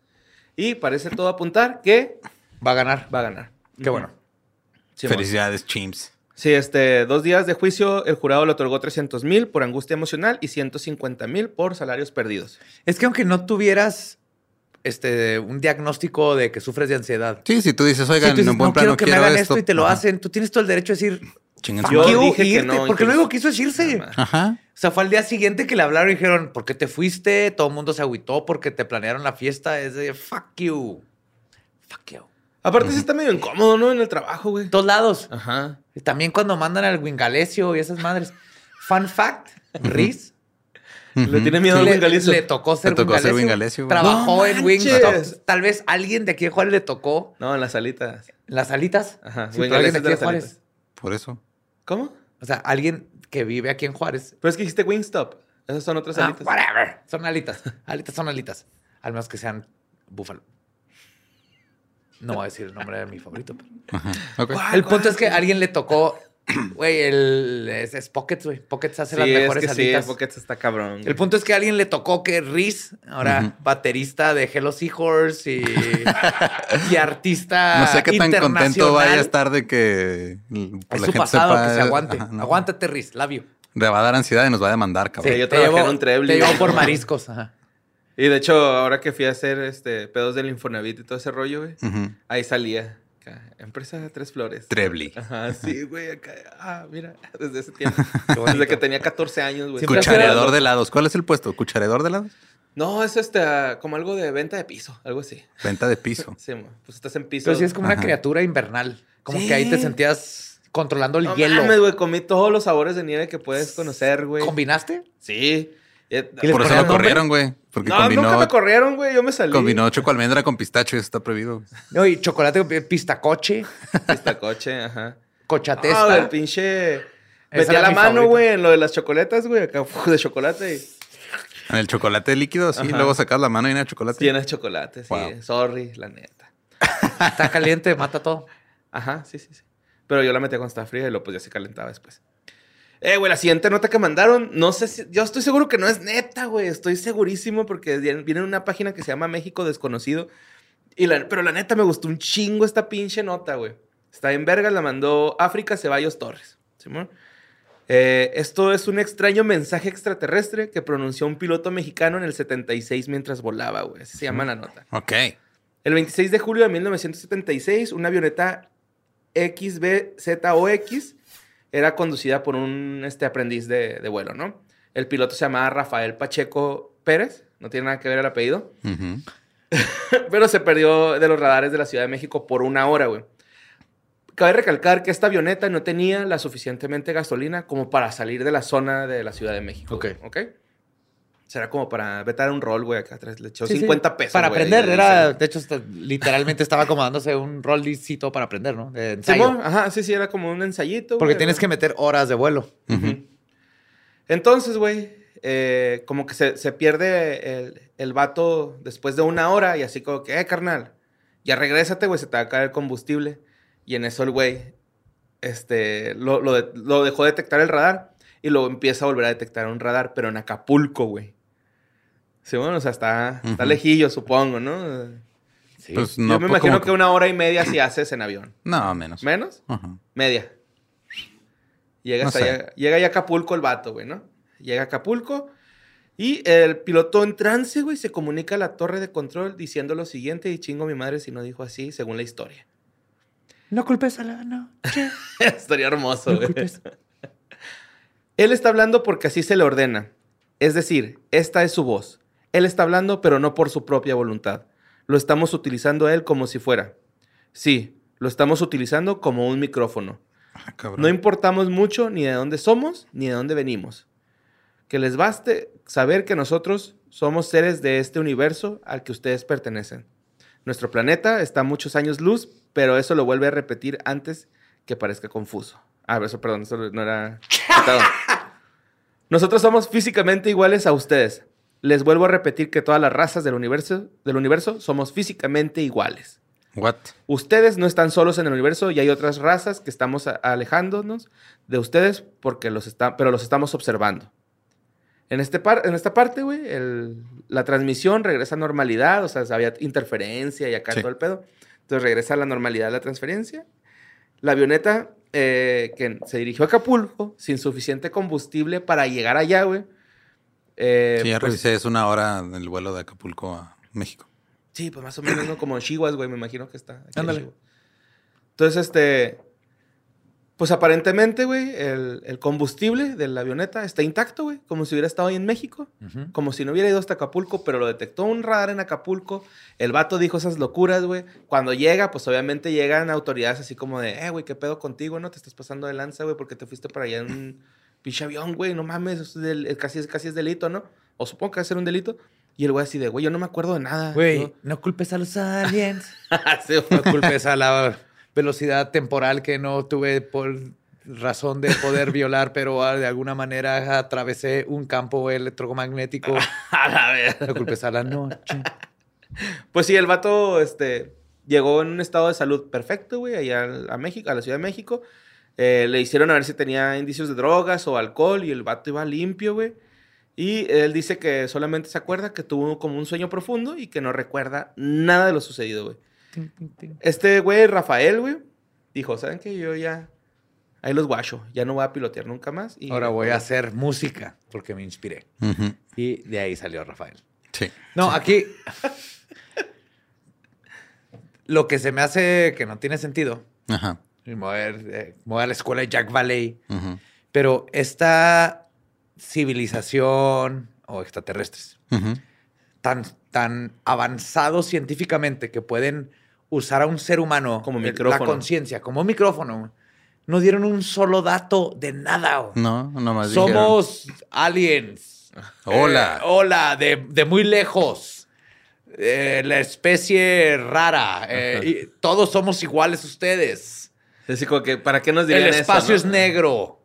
Y parece todo apuntar que Va a ganar. va a ganar. Qué bueno. Felicidades, Chimps. Sí, este, dos días de juicio, el jurado le otorgó 300 mil por angustia emocional y 150 mil por salarios perdidos. Es que aunque no tuvieras este, un diagnóstico de que sufres de ansiedad. Sí, si tú dices, oigan, tú dices, en buen no plano quiero que me hagan esto, y te lo Ajá. hacen, tú tienes todo el derecho a decir, Yo you, dije que irte, no, porque incluso. lo único que hizo es irse. Ajá. O sea, fue al día siguiente que le hablaron y dijeron, ¿por qué te fuiste? Todo el mundo se agüitó porque te planearon la fiesta. Es de, fuck you. Fuck you. Aparte, sí está medio incómodo, ¿no? En el trabajo, güey. Todos lados. Ajá. Y También cuando mandan al Wingalesio y esas madres. Fun fact, Riz Le tiene miedo al le, Wingalizo. le tocó ser Le tocó ser Wingalesio. Wingalesio, güey. Trabajó No en. Wingstop. Tal vez alguien de aquí de Juárez le tocó No, en las alitas. las alitas. Ajá. Sí, de Wingalesio Juárez. Por eso. ¿Cómo? O sea, alguien que vive aquí en Juárez. Pero es que dijiste Wingstop. Esas son otras Ah, alitas. whatever. Son alitas. Alitas son alitas. Al menos que sean búfalo. No voy a decir el nombre de mi favorito. pero- Ajá. Ok. ¿Cuál, El punto cuál? es que a alguien le tocó. Güey, el. Es, es Pockets, güey. Pockets hace Sí, las es mejores que sí, porque está cabrón. güey. El punto es que a alguien le tocó que Riz, ahora baterista de Hello Seahorse y, y artista. No sé qué tan contento internacional. vaya a estar de que Es la su gente pasado sepa- que se aguante. Ajá, no. Aguántate, Riz. Labio. Le va a dar ansiedad y nos va a demandar, cabrón. Sí, yo te trabajé llevo- en un. Te llevo por mariscos. Ajá. Y de hecho, ahora que fui a hacer este pedos del Infonavit y todo ese rollo, güey, ahí salía. acá, Empresa de Tres Flores. Trebly. Ajá, sí, güey, acá. Ah, mira, *laughs* desde ese *laughs* tiempo. desde que tenía 14 años, güey. Cuchareador de helados. ¿Cuál es el puesto? ¿Cuchareador de helados? No, es este, como algo de venta de piso, algo así. Venta de piso. *laughs* Sí, pues estás en piso. Pero sí es como una criatura invernal. Como Sí. que ahí te sentías controlando el No hielo. mames, güey, comí todos los sabores de nieve que puedes conocer, güey. ¿Combinaste? Sí. Eh, ¿Y les Por eso lo corrieron, güey. Porque No, combinó, nunca me corrieron, güey. Yo me salí. combinó choco almendra con pistacho eso está prohibido. No, y chocolate, pistacoche, *laughs* Esta coche, ajá. cochatesta. Ah, el pinche. Metía la mano, güey, en lo de las chocolatas, güey. Acá, de chocolate. Y En el chocolate líquido, sí. Ajá. Luego sacas la mano y de chocolate. llena de chocolate, sí. Wow. Sorry, la neta. *laughs* Está caliente, mata todo. Ajá, sí, sí, sí. Pero yo la metía cuando estaba fría y luego pues ya se calentaba después. Eh, güey, la siguiente nota que mandaron, no sé si. Yo estoy seguro que no es neta, güey. Estoy segurísimo porque viene viene en una página que se llama México Desconocido. Y la, pero la neta me gustó un chingo esta pinche nota, güey. Está en vergas, la mandó África Ceballos Torres. ¿Simón? Eh, esto es un extraño mensaje extraterrestre que pronunció un piloto mexicano en el 76 mientras volaba, güey. Así se llama la nota. Ok. El 26 de julio de 1976, una avioneta XBZOX era conducida por un este, aprendiz de, de vuelo, ¿no? El piloto se llamaba Rafael Pacheco Pérez, no tiene nada que ver el apellido, *laughs* pero se perdió de los radares de la Ciudad de México por una hora, güey. Cabe recalcar que esta avioneta no tenía la suficientemente gasolina como para salir de la zona de la Ciudad de México. Ok. ¿Ok? Será como para vetar un rol, güey, acá atrás. Le echó Sí, sí. 50 pesos. Para güey, aprender, era, de hecho, literalmente estaba acomodándose un rolicito para aprender, ¿no? De ensayo. Simón, ajá, sí, sí, era como un ensayito. Porque güey, tienes que meter horas de vuelo. Entonces, güey, eh, como que se, se pierde el, el vato después de una hora y así como que, eh, carnal, ya regrésate, güey, se te va a caer el combustible. Y en eso el güey, este, lo, lo de- lo dejó detectar el radar y luego empieza a volver a detectar un radar, pero en Acapulco, güey. Sí, bueno, o sea, está, lejillo, supongo, ¿no? Sí. Pues Yo no, me pues, imagino como- que una hora y media si haces en avión. No, menos. ¿Menos? Media. Llega, No hasta sé. allá- llega ya a Acapulco el vato, güey, ¿no? Llega a Acapulco y el piloto en trance, güey, se comunica a la torre de control diciendo lo siguiente y chingo a mi madre si no dijo así, según la historia. No culpes a la noche. *laughs* Estaría hermoso, No güey. culpes. Él está hablando porque así se le ordena. Es decir, esta es su voz. Él está hablando, pero no por su propia voluntad. Lo estamos utilizando a él como si fuera. Sí, lo estamos utilizando como un micrófono. Ah. No importamos mucho ni de dónde somos ni de dónde venimos. Que les baste saber que nosotros somos seres de este universo al que ustedes pertenecen. Nuestro planeta está a muchos años luz, pero eso lo vuelve a repetir antes que parezca confuso. Ah, eso, perdón, eso no era... *laughs* Nosotros somos físicamente iguales a ustedes. Les vuelvo a repetir que todas las razas del universo, del universo somos físicamente iguales. What? Ustedes no están solos en el universo y hay otras razas que estamos alejándonos de ustedes porque los está, pero los estamos observando. En, este par- en esta parte, güey, la transmisión regresa a normalidad, o sea, había interferencia y acá Sí. todo el pedo. Entonces regresa a la normalidad la transferencia. La avioneta eh, que se dirigió a Acapulco sin suficiente combustible para llegar allá, güey. Eh, sí, ya pues, revisé, es una hora el vuelo de Acapulco a México. Sí, pues más o menos, ¿no? Como en Chihuahua, güey, me imagino que está. en Ándale. Entonces, este. Pues aparentemente, güey, el, el combustible de la avioneta está intacto, güey. Como si hubiera estado ahí en México. Como si no hubiera ido hasta Acapulco, pero lo detectó un radar en Acapulco. El vato dijo esas locuras, güey. Cuando llega, pues obviamente llegan autoridades así como de, eh, güey, ¿qué pedo contigo, no? Te estás pasando de lanza, güey, porque te fuiste para allá en un pinche avión, güey. No mames, es del- casi, es- casi es delito, ¿no? O supongo que va a ser un delito. Y el güey así de, güey, yo no me acuerdo de nada. Güey, ¿no? no culpes a los aliens. *laughs* Sí. No culpes a la velocidad temporal que no tuve por razón de poder violar, pero ah, de alguna manera atravesé un campo electromagnético. *laughs* A la vez. No culpes a la noche. Pues sí, el vato este, llegó en un estado de salud perfecto, güey, allá a México, a la Ciudad de México. Eh, le hicieron a ver si tenía indicios de drogas o alcohol y el vato iba limpio, güey. Y él dice que solamente se acuerda que tuvo como un sueño profundo y que no recuerda nada de lo sucedido, güey. Este güey, Rafael, güey, dijo, ¿saben qué? Yo ya... Ahí los guacho, ya no voy a pilotear nunca más. Y Ahora voy a hacer música porque me inspiré. Y de ahí salió Rafael. Sí. No, aquí. *laughs* Lo que se me hace que no tiene sentido. Ajá. Y Me voy a, ver, eh, me voy a la escuela de Jack Valley. Pero esta civilización o extraterrestres tan, tan avanzados científicamente que pueden usar a un ser humano Como eh, micrófono. la conciencia como micrófono, no dieron un solo dato de nada. güey. No, nomás dijeron, Somos aliens. *laughs* Hola. Eh, hola, de, de muy lejos. Eh, la especie rara. eh, y todos somos iguales ustedes. Así como que, ¿para qué nos dirían El eso, espacio no? es negro.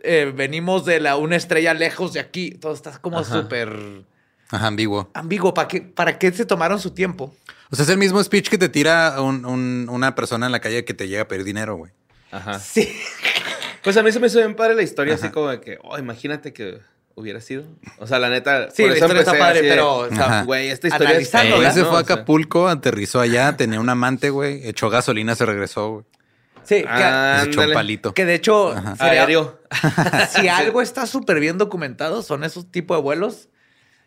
Eh, venimos de la, una estrella lejos de aquí. Todo está como súper Ajá, ambiguo. ambiguo. ¿Para qué, ¿Para qué se tomaron su tiempo? O sea, es el mismo speech que te tira un- un- una persona en la calle que te llega a pedir dinero, güey. Ajá. Sí. Pues a mí se me hizo bien padre la historia, así como de que, oh, imagínate que hubiera sido. O sea, la neta. Sí, por la eso historia está padre, pero o sea, Ajá. Güey, esta historia Analizándola, El güey fea, se ¿no? fue a Acapulco, aterrizó allá, tenía un amante, güey, echó gasolina, se regresó, güey. Sí, que, Ah, un palito. que de hecho, sería- Aéreo. si *laughs* *laughs* algo está súper bien documentado, son esos tipos de vuelos.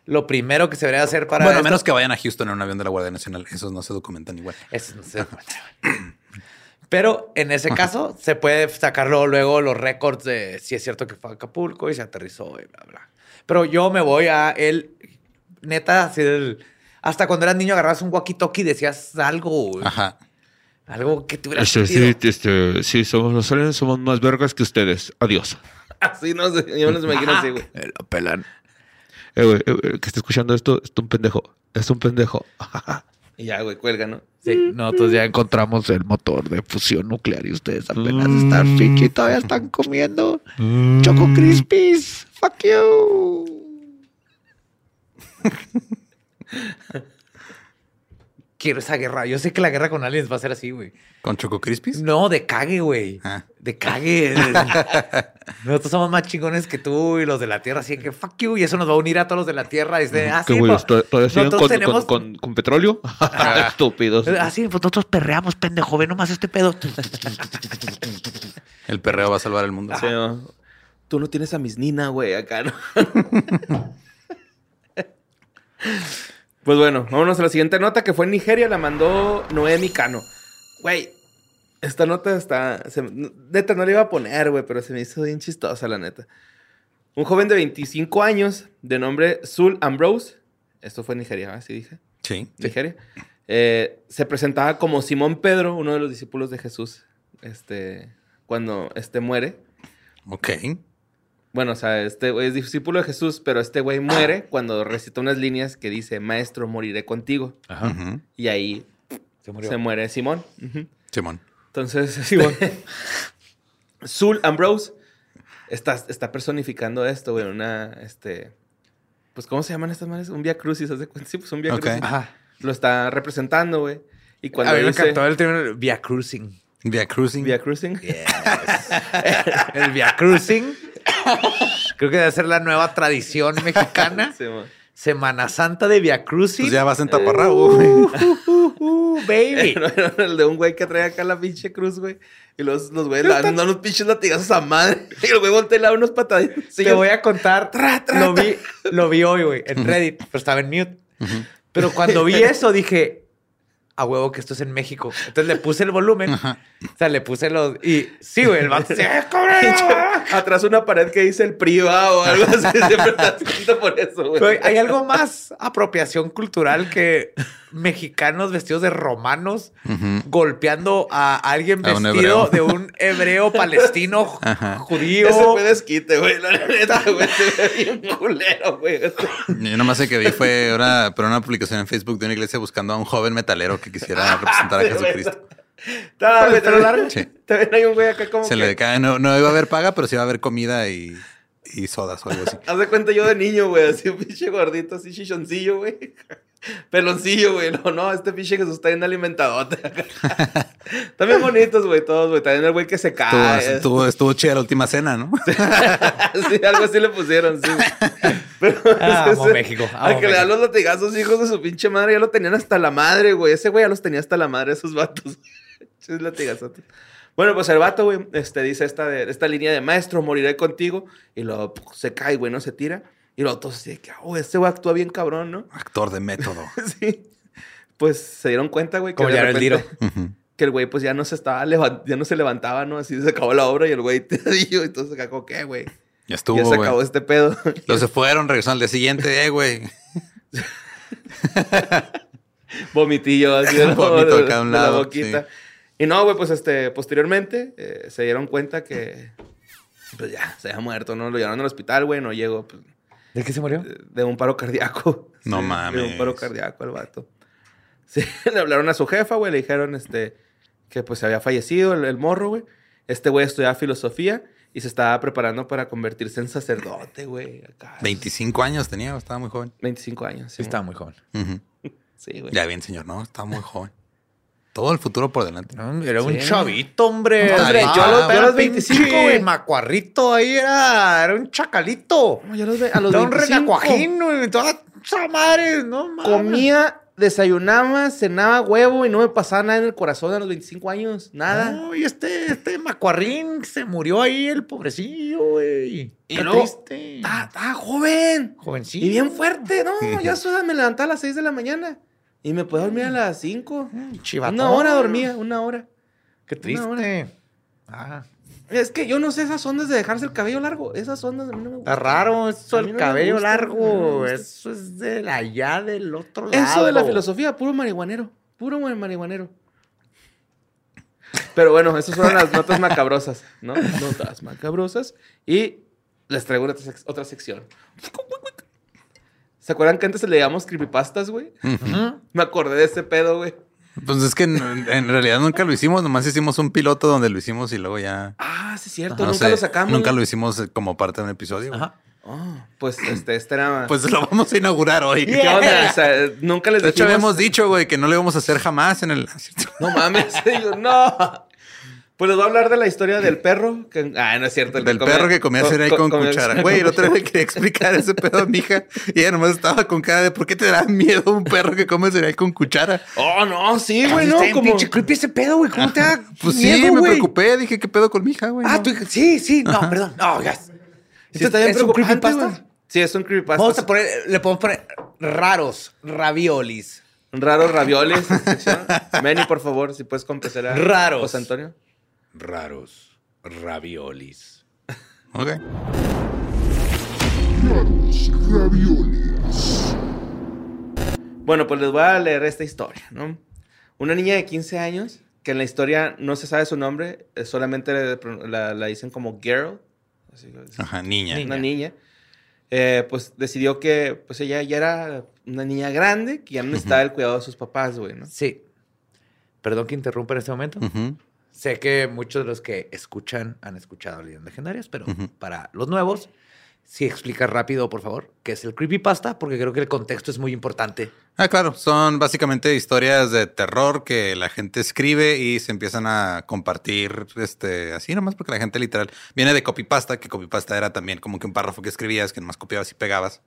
Lo primero que se debería hacer para. bueno, a esto- menos que vayan a Houston en un avión de la Guardia Nacional. Esos no se documentan igual. Eso no se documentaba. Pero en ese caso, se puede sacarlo luego los récords de si es cierto que fue a Acapulco y se aterrizó y bla, bla. Pero yo me voy a él, neta, así del- hasta cuando eras niño agarrabas un walkie-talkie y decías algo. Ajá. Algo que tuviera Este, sentido. sí, este, sí, somos los aliens, somos más vergas que ustedes. Adiós. *laughs* Así no sé, yo no me imagino así, güey. Me *laughs* lo pelan. Eh, güey, eh, el que está escuchando esto es un pendejo. Es un pendejo. *laughs* Y ya, güey, cuelga, ¿no? Sí, nosotros ya encontramos el motor de fusión nuclear y ustedes apenas están pinche y todavía están comiendo Choco Crispies. Fuck you. Quiero esa guerra. Yo sé que la guerra con aliens va a ser así, güey. ¿Con Choco Crispies? No, de cague, güey. Ah. De cague. *laughs* Nosotros somos más chingones que tú y los de la Tierra, así que fuck you. Y eso nos va a unir a todos los de la Tierra. Desde, ah, ¿Qué sí, güey? pues, ¿Tod- ¿Todavía siguen con, tenemos- con, con- con petróleo? *laughs* *laughs* Estúpidos. Así, pues nosotros perreamos, pendejo. Ve nomás este pedo. El perreo va a salvar el mundo. Sí, ¿no? Tú no tienes a mis Nina, güey, acá, ¿no? Pues bueno, vámonos a la siguiente nota que fue en Nigeria, la mandó Noemi Cano. Güey, esta nota está. se- neta, no la iba a poner, güey, pero se me hizo bien chistosa, la neta. Un joven de 25 años, de nombre Zul Ambrose, esto fue en Nigeria, ¿así dije? Sí. Nigeria, eh, se presentaba como Simón Pedro, uno de los discípulos de Jesús, este, cuando este muere. Ok. Bueno, o sea, este güey es discípulo de Jesús, pero este güey muere cuando recita unas líneas que dice, Maestro, moriré contigo. Ujú. Y ahí Se murió. se muere Simón. Simón. Entonces, *laughs* Simón. Zul Ambrose está, está personificando esto, güey, una, este, pues, ¿cómo se llaman estas madres? Un Via Crucis, ¿haz de cuenta? Sí, pues un Via Ok. Crucis. Ajá. Lo está representando, güey. Y cuando a mí me dice encantó el término Via Cruising. Via Cruising. Via Cruising, *laughs* El Via Cruising. *laughs* Creo que debe ser la nueva tradición mexicana. Semana Santa de Via Cruising. Pues ya vas en taparrabo, güey. Uh, uh, baby. *laughs* No, el de un güey que trae acá la pinche cruz, güey. Y los, los güeyes le dan unos pinches latigazos a madre. *laughs* Y el güey voltea y le da unos pataditos. Te voy a contar. Lo vi, lo vi hoy, güey, en Reddit, pero estaba en mute. Pero cuando vi eso dije, a huevo que esto es en México. Entonces le puse el volumen. O sea, le puse los. Y sí, güey, el vato. ¡Sí, cabrón! *laughs* Atrás una pared que dice el priva o algo así. *laughs* Siempre estás por eso, güey. Hay algo más apropiación cultural que mexicanos vestidos de romanos golpeando a alguien A un vestido hebreo. de un hebreo palestino *laughs* Ajá. judío. Ese fue desquite, güey. La neta, güey. Se ve bien culero, güey. Yo nomás sé que vi fue una, pero una publicación en Facebook de una iglesia buscando a un joven metalero que quisiera representar a. *laughs* Jesucristo. Güey, ¿Pelo te- largo? Sí. Ven ahí un güey acá como Se que... le cae, no, no iba a haber paga, pero sí iba a haber comida y, y sodas o algo así. *laughs* Haz de cuenta yo de niño, güey. Así un pinche gordito, así chichoncillo, güey. Peloncillo, güey. No, no, este pinche Jesús está bien alimentadote. *laughs* Bien bonitos, güey, todos, güey. También el güey que se Estuvo, cae. estuvo, estuvo chida la última cena, ¿no? *laughs* sí, algo así le pusieron, sí. Pero *laughs* Ah, ese- México, Al amo que le dan los latigazos, hijos de su pinche madre, ya lo tenían hasta la madre, güey. Ese güey ya los tenía hasta la madre, esos vatos. Esos latigazos. Bueno, pues el vato, güey, este, dice esta, de, esta línea de maestro, moriré contigo. Y luego se cae, güey, no se tira. Y luego todos así de que, oh, este güey actúa bien cabrón, ¿no? Actor de método. *laughs* sí. Pues se dieron cuenta, güey, que Como de ya era el *laughs* que el güey pues ya no se estaba ya no se levantaba, ¿no? Así se acabó la obra y el güey *laughs* tiradillo, entonces acá como ¿qué, güey? Ya estuvo, ya se acabó este pedo. Los se fueron, regresaron al día siguiente, eh, güey. Vomitillo así de, la- Vómito de- acá a un de la lado, boquita. Y no, güey, pues este, posteriormente eh, se dieron cuenta que pues ya, se había muerto, ¿no? Lo llevaron al hospital, güey, no llegó pues, ¿De qué se murió? de, de un paro cardíaco. *laughs* No Sí, De mames. un paro cardíaco el vato. Sí, *laughs* le hablaron a su jefa, güey, le dijeron este, que pues había fallecido el, el morro, güey. Este güey estudiaba filosofía y se estaba preparando para convertirse en sacerdote, güey. Acá. 25 años tenía, estaba muy joven. 25 años. Sí, Sí, estaba muy joven. *laughs* Sí, güey. Ya bien, señor, ¿no? Estaba muy joven. Todo el futuro por delante. No, era un chavito, hombre. No, hombre, Ah, yo a los- yo a era los 25, pinche güey. Macuarrito ahí era, era un chacalito. No, yo los a los Era un 25 renacuajín, güey. Toda esa madre, no mames. Comía, desayunaba, cenaba huevo y no me pasaba nada en el corazón a los 25 años. Nada. No, y este, este macuarrín se murió ahí, el pobrecillo, güey. Y Qué luego- triste. Estaba joven. Jovencito. Y bien fuerte. No, yo a me levantaba a las 6 de la mañana. Y me podía dormir a las 5. Chivatón. Una hora dormía, una hora. Qué Una hora. triste. Ah, Es que yo no sé esas ondas de dejarse el cabello largo. Esas ondas a mí no me está gustan. raro eso, el no cabello gusta, largo. Eso es de allá del otro lado. Eso de la filosofía, puro marihuanero. Puro marihuanero. Pero bueno, esas fueron las notas macabrosas, ¿no? *laughs* Notas macabrosas. Y les traigo otra, sec- otra sección. *laughs* ¿Se acuerdan que antes le leíamos creepypastas, güey? Me acordé de ese pedo, güey. Pues es que en, en realidad nunca lo hicimos, nomás hicimos un piloto donde lo hicimos y luego ya. Ah, sí es cierto. no Nunca sé, lo sacamos. Nunca lo hicimos eh, como parte de un episodio. Ajá. Ah, pues este, este era. *clears throat* Pues lo vamos a inaugurar hoy. ¿Qué onda? O sea, nunca les De hecho, dijimos- habíamos dicho, güey, que no lo íbamos a hacer jamás en el. No mames. *laughs* Digo, no. Pues les voy a hablar de la historia del perro. Que... Ah, no es cierto. el Del comía- perro que comía co- cereal co- con cuchara. Güey, el otro día le quería explicar ese pedo a mi hija y ella nomás estaba con cara de ¿por qué te da miedo un perro que come cereal con cuchara? Oh, no, sí, güey, no. Está Como... pinche creepy ese pedo, güey. ¿Cómo te da *laughs* Pues miedo, sí, me preocupé. Dije, ¿qué pedo con mi hija, güey? Ah, No. tú, sí, sí. No, perdón. No, ya. Sí, está bien ¿es un creepypasta? Sí, es un creepypasta. Vamos a poner, le podemos poner raros, raviolis. Raros sección. *laughs* Manny, por favor, si puedes complacer a Raros. José Antonio. Raros, raviolis. Ok. Raros raviolis. Bueno, pues les voy a leer esta historia, ¿no? Una niña de 15 años, que en la historia no se sabe su nombre, eh, solamente la, la dicen como girl, así, Ajá, niña. una niña, eh, pues decidió que pues ella ya era una niña grande, que ya no necesitaba el cuidado de sus papás, güey, ¿no? Sí. Perdón que interrumpa en este momento. Ujú. Sé que muchos de los que escuchan han escuchado leyendas legendarias, pero para los nuevos, sí explica rápido, por favor, qué es el creepypasta, porque creo que el contexto es muy importante. Ah, claro. Son básicamente historias de terror que la gente escribe y se empiezan a compartir este, así nomás porque la gente literal viene de copypasta, que copypasta era también como que un párrafo que escribías, que nomás copiabas y pegabas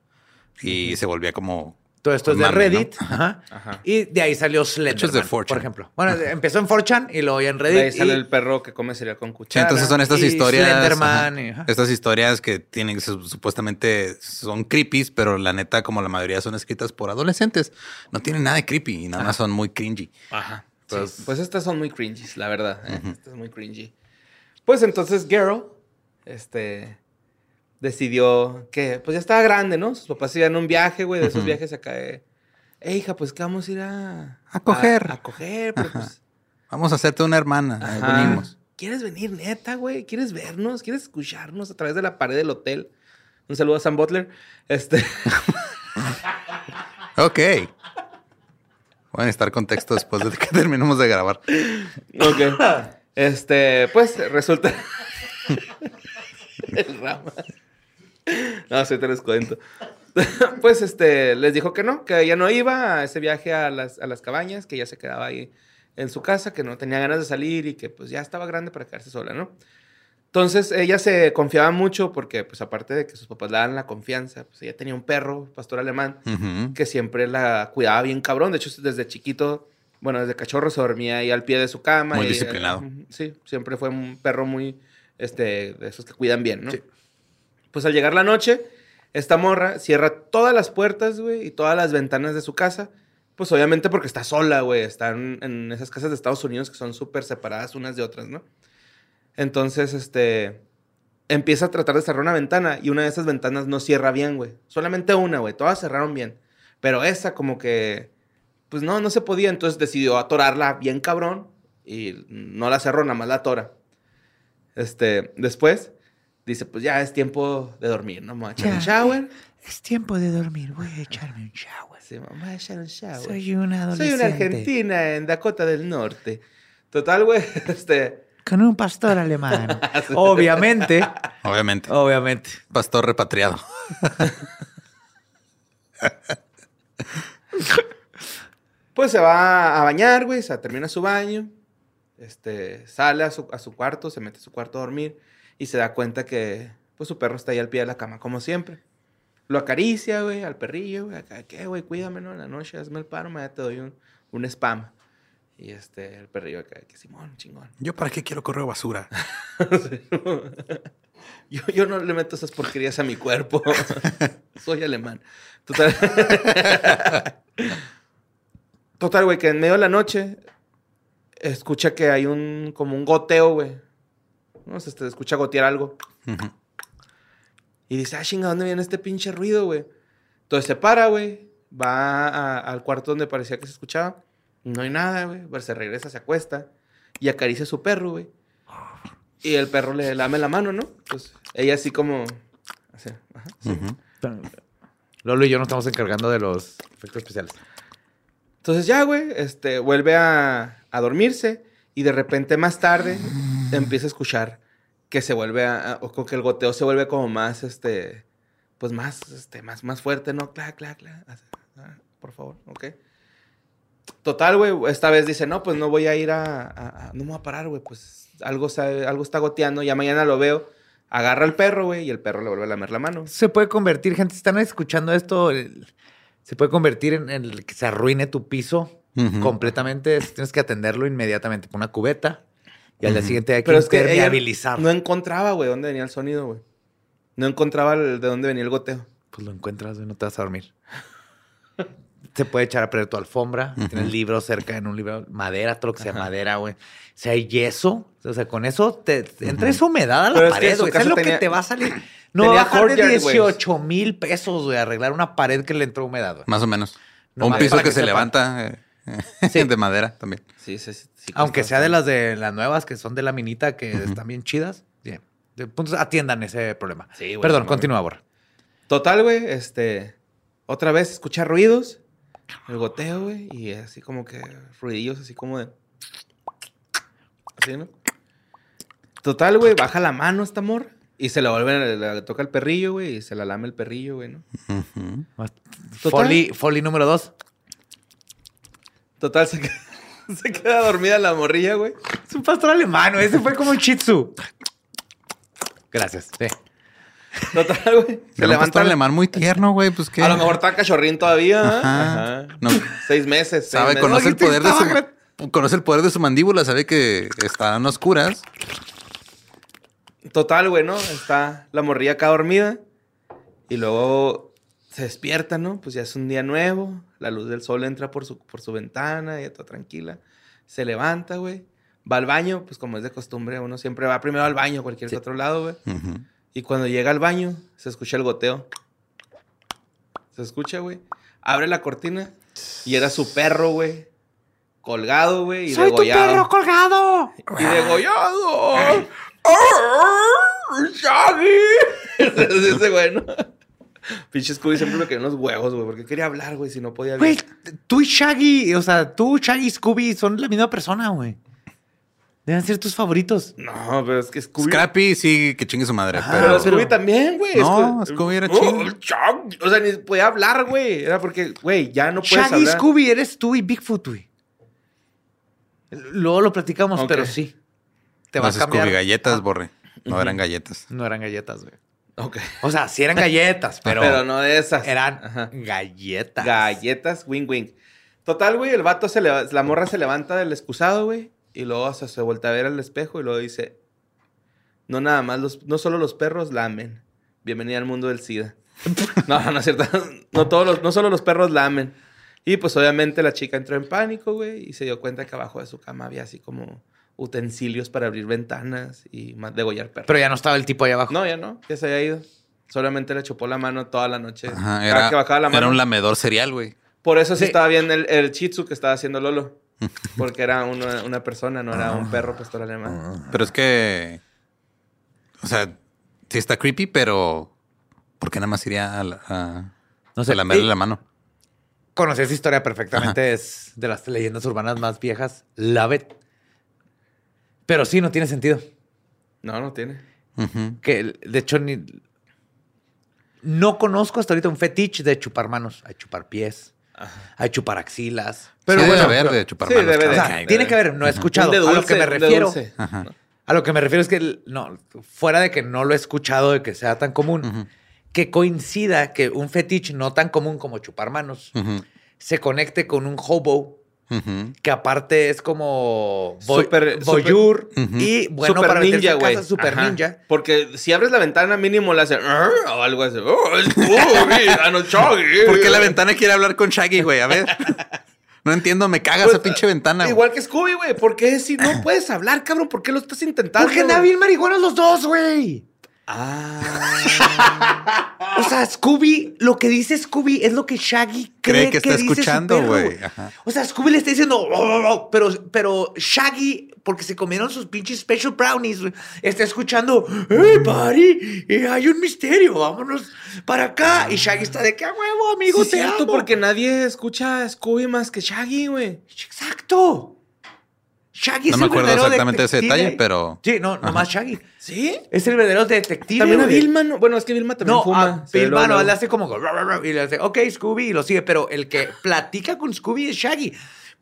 y se volvía como... Todo esto es de. Reddit. *laughs* Ajá. Ajá. Y de ahí salió es Slenderman, de 4chan. por ejemplo. Bueno, empezó en 4chan y luego ya en De Reddit. ahí sale y- el perro que come cereal con Sí, cuchara. entonces son estas y historias. Slenderman ajá, y- ajá. estas historias que tienen su- supuestamente son creepy, pero la neta, como la mayoría son escritas por adolescentes, no tienen nada de creepy y nada más son muy cringy. Ajá. Pues, pues estas son muy cringy, la verdad. ¿eh? Estas son muy cringy. Pues entonces Geralt, este, decidió que, pues ya estaba grande, ¿no? Sus papás iban a un viaje, güey, de esos viajes acá de, hey, hija, pues que vamos a ir a... A coger. A, a coger, pero pues... Vamos a hacerte una hermana. ahí ajá. venimos. ¿Quieres venir, neta, güey? ¿Quieres vernos? ¿Quieres escucharnos a través de la pared del hotel? Un saludo a Sam Butler. Este... *laughs* Ok. Voy a necesitar contexto después de que terminemos de grabar. Ok. Este, pues resulta. *laughs* *laughs* El rama. No, te les cuento. *laughs* pues este, les dijo que no, que ella no iba a ese viaje a las, a las cabañas, que ella se quedaba ahí en su casa, que no tenía ganas de salir y que pues ya estaba grande para quedarse sola, ¿no? Entonces ella se confiaba mucho porque pues aparte de que sus papás le daban la confianza, pues ella tenía un perro, pastor alemán, que siempre la cuidaba bien cabrón. De hecho, desde chiquito, bueno, desde cachorro se dormía ahí al pie de su cama. Muy y, disciplinado. eh, sí, siempre fue un perro muy, este, de esos que cuidan bien, ¿no? Sí. Pues al llegar la noche, esta morra cierra todas las puertas, güey, y todas las ventanas de su casa. Pues obviamente porque está sola, güey. Están en esas casas de Estados Unidos que son súper separadas unas de otras, ¿no? Entonces, este, empieza a tratar de cerrar una ventana y una de esas ventanas no cierra bien, güey. Solamente una, güey. Todas cerraron bien. Pero esa como que, pues no, no se podía. Entonces decidió atorarla bien cabrón y no la cerró, nada más la atora. Este, después dice, pues ya es tiempo de dormir, ¿no? Me voy a echar un Ya. shower. Es tiempo de dormir. Voy a echarme un shower. Sí, me voy a echar un shower. Soy una Soy adolescente. una argentina en Dakota del Norte. Total, güey, *laughs* este... Con un pastor alemán. *laughs* Obviamente. Obviamente. Obviamente. Pastor repatriado. Pues se va a bañar, güey, se termina su baño, este, sale a su, a su cuarto, se mete a su cuarto a dormir y se da cuenta que, pues, su perro está ahí al pie de la cama, como siempre. Lo acaricia, güey, al perrillo, güey, acá, ¿qué, güey? Cuídame, ¿no? En la noche, hazme el paro, me te doy un, un spam. Y este, el perrillo acá, que Simón, chingón. ¿Yo para qué quiero correr basura? *laughs* *laughs* Yo, yo no le meto esas porquerías a mi cuerpo. *laughs* Soy alemán. Total. Total, güey, que en medio de la noche escucha que hay un como un goteo, güey. No sé, se escucha gotear algo. Y dice, ah, chinga, ¿dónde viene este pinche ruido, güey? Entonces se para, güey. Va a- al cuarto donde parecía que se escuchaba. No hay nada, güey. Pero se regresa, se acuesta. Y acaricia a su perro, güey. Y el perro le lame la mano, ¿no? Pues ella así como... así, ajá, sí. Lolo y yo nos estamos encargando de los efectos especiales. Entonces ya, güey, este, vuelve a, a dormirse y de repente más tarde empieza a escuchar que se vuelve a, o que el goteo se vuelve como más, este, pues más, este, más, más fuerte, ¿no? Clac, clac, clac. Ah, Por favor, ok. Total, güey, esta vez dice, no, pues no voy a ir a, a- a- no me voy a parar, güey, pues algo, sabe- algo está goteando, ya mañana lo veo. Agarra al perro, güey, y el perro le vuelve a lamer la mano. Se puede convertir, gente, si están escuchando esto, el- se puede convertir en, en el que se arruine tu piso completamente. Tienes que atenderlo inmediatamente con una cubeta y al día siguiente hay que Pero es que ella impermeabilizar. no encontraba, güey, dónde venía el sonido, güey. No encontraba el- de dónde venía el goteo. Pues lo encuentras y no te vas a dormir. *laughs* Se puede echar a perder tu alfombra. Tienes libros cerca en un libro, madera, todo lo que sea madera, güey. Si hay yeso, o sea, con eso te, te entra esa humedad a la Pero es que pared, su güey. casa ¿Sabes lo tenía- que te va a salir? *clears throat* No tenía va a bajar de courtyard, güey. 18 mil pesos, güey, arreglar una pared que le entró humedad, güey. Más o menos. No o un más, piso para que, que se sepan. levanta eh, *laughs* Sí. de madera también. Sí, sí, sí. sí Aunque sea de las de las nuevas que son de laminita, que están bien chidas. Bien. De puntos, atiendan ese problema. Sí, güey, Perdón, continúa, Borra. Total, güey, este. Otra vez escucha ruidos. El goteo, güey. Y así como que ruidillos, así como de. Así, ¿no? Total, güey, baja la mano esta morra. Y se la vuelve, le toca el perrillo, güey. Y se la lame el perrillo, güey, ¿no? Folly, Folly número dos. Total, se queda, *laughs* se queda dormida la morrilla, güey. Es un pastor alemán, güey. Ese fue como un shih tzu. Gracias. Sí. Total, güey. Se Era un levanta. pastor alemán muy tierno, güey. Pues que A lo mejor está cachorrín todavía. ¿eh? Ajá. Ajá. No. Seis meses. seis sabe, meses. conoce el poder de su conoce el poder de su mandíbula, sabe que están oscuras. Total, güey, ¿no? Está la morrilla acá dormida. Y luego se despierta, ¿no? Pues ya es un día nuevo. La luz del sol entra por su, por su ventana, ya está tranquila. Se levanta, güey. Va al baño, pues como es de costumbre, uno siempre va primero al baño, cualquier Sí. otro lado, güey. Ujú. Y cuando llega al baño, se escucha el goteo. Se escucha, güey. Abre la cortina y era su perro, güey. Colgado, güey. Y degollado. colgado! Y degollado. *laughs* ¡Shaggy! *laughs* Ese güey, ¿no? *laughs* Pinche Scooby siempre me querían los huevos, güey. Porque quería hablar, güey, si no podía hablar. Güey, tú y Shaggy, o sea, tú, Shaggy y Scooby son la misma persona, güey. Deben ser tus favoritos. No, pero es que Scooby... Scrappy sí que chingue su madre, Pero pero Scooby también, güey. No, Scoo- Scooby era Oh. O sea, ni podía hablar, güey. Era porque, güey, ya no puedes Shaggy y hablar. Scooby eres tú y Bigfoot, güey. Luego lo platicamos, pero sí. Te va las a cambiar. Scooby galletas, Ah, borre. No eran galletas. No eran galletas, güey. Ok. O sea, sí eran galletas, *laughs* pero, Pero, no de esas. eran Ajá. galletas. Galletas, wing wing. Total, güey, el vato se leva- la morra se levanta del excusado, güey, y luego se, se voltea a ver al espejo y luego dice, no nada más, los, no solo los perros lamen. Bienvenida al mundo del SIDA. *laughs* no, no es cierto. *laughs* No, todos los, no solo los perros lamen. Y pues obviamente la chica entró en pánico, güey, y se dio cuenta que abajo de su cama había así como utensilios para abrir ventanas y ma- degollar perros. Pero ya no estaba el tipo ahí abajo. no, ya no, ya se había ido. Solamente le chupó la mano toda la noche. Ajá, Cada era, que bajaba la era mano. un lamedor serial, güey. Por eso sí, Sí. estaba bien el, Tzu que estaba haciendo Lolo. *laughs* Porque era una, una persona, no era un perro pastor alemán. Pero es que. O sea, sí está creepy, pero. ¿Por qué nada más iría a, la- a, No sé. lamerle la mano? Conocí esa historia perfectamente. Es de las leyendas urbanas más viejas. Love it. Pero sí, no tiene sentido. No, no tiene. Que, de hecho, ni... No conozco hasta ahorita un fetiche de chupar manos. Hay chupar pies. Hay chupar axilas. Pero Sí, debe haber de chupar sí, manos, debe sea, tiene que haber, no he escuchado. A lo que me refiero. Ajá. A lo que me refiero es que no, fuera de que no lo he escuchado de que sea tan común, que coincida que un fetiche no tan común como chupar manos se conecte con un hobo Que aparte es como voy- Súper- voyeur y bueno super para ninja, en güey. casa, super Ajá. ninja. Porque si abres la ventana, mínimo le hace "Arr", o algo así. Oh, es Scooby, ah, no, Shaggy. ¿Por qué la ventana quiere hablar con Shaggy, güey? A ver. No entiendo, me caga Pues, esa pinche ventana. güey. Igual que Scooby, güey. ¿Por qué si no *clears throat* puedes hablar, cabrón? ¿Por qué lo estás intentando? Porque andan bien marihuanos los dos, güey. *laughs* O sea, Scooby, lo que dice Scooby es lo que Shaggy cree, Cree que está dice escuchando, güey. O sea, Scooby le está diciendo, "Oh, oh, oh", pero, pero Shaggy, porque se comieron sus pinches special brownies, está escuchando, ¡Hey, buddy! eh, hay un misterio, vámonos para acá. Y Shaggy está de que a huevo, amigo, Sí, te cierto, amo. porque nadie escucha a Scooby más que Shaggy, güey. Exacto. Shaggy No es me el acuerdo verdadero exactamente de ese detective. detalle, pero- Sí, no, nomás Shaggy. ¿Sí? Es el verdadero detective. También a güey. Vilma, no- bueno, es que Vilma también No, fuma. a Se ve Vilma luego, no, le hace como y le hace, ok, Scooby, y lo sigue, pero el que platica con Scooby es Shaggy.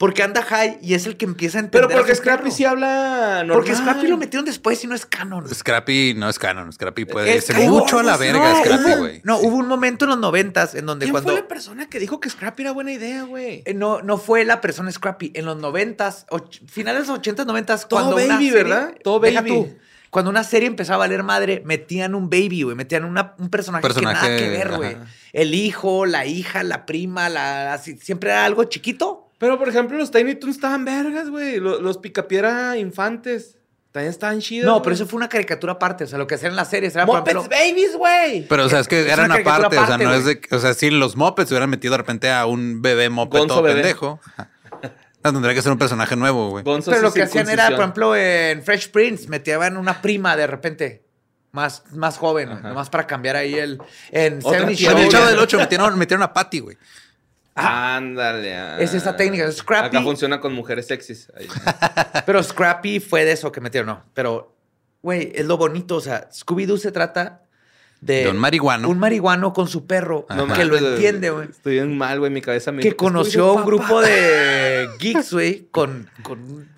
Porque anda high y es el que empieza a entender. Pero porque a su Scrappy perro. sí habla normal. Porque Scrappy lo metieron después y no es canon. Scrappy no es canon. Scrappy puede que- mucho a la verga, no, Scrappy, hubo- güey. No, Sí. hubo un momento en los noventas en donde ¿Quién cuando... fue la persona que dijo que Scrappy era buena idea, güey? Eh, No, no fue la persona Scrappy. En los noventas, och- finales de los ochentas, noventas, Todo cuando una baby, serie- ¿verdad? Todo Deja baby. tú. Cuando una serie empezaba a valer madre, metían un baby, güey. Metían una- un personaje, que nada Personaje, que ver, güey. El hijo, la hija, la prima, la... así, siempre era algo chiquito. Pero, por ejemplo, los Tiny Toons estaban vergas, güey. Los, los Picapiedra infantes. También estaban chidos. No, pero eso fue una caricatura aparte. O sea, lo que hacían en las series era, Muppets ejemplo... Babies, güey. Pero, o sea, es que Es una eran aparte, o sea, no es de. O sea, si los Muppets hubieran metido de repente a un bebé Muppet Gonzo todo bebé. pendejo. No, tendría que ser un personaje nuevo, güey. Pero lo que hacían era, por ejemplo, en Fresh Prince, metían una prima de repente. Más, más joven, güey, Ajá. nomás para cambiar ahí el... En 70 tía. En el Show, Chavo del 8 metieron, metieron a Patty, güey. Ándale. ah. Es esa técnica, Scrappy. Acá funciona con mujeres sexys. Ahí. *laughs* Pero Scrappy fue de eso que metieron, no. Pero, güey, es lo bonito. O sea, Scooby-Doo se trata de... De un marihuano. Un marihuano con su perro No que lo entiende, güey. Estoy bien mal, güey. Mi cabeza me Que conoció a "Estoy un grupo papá". de *laughs* geeks, güey, con, con un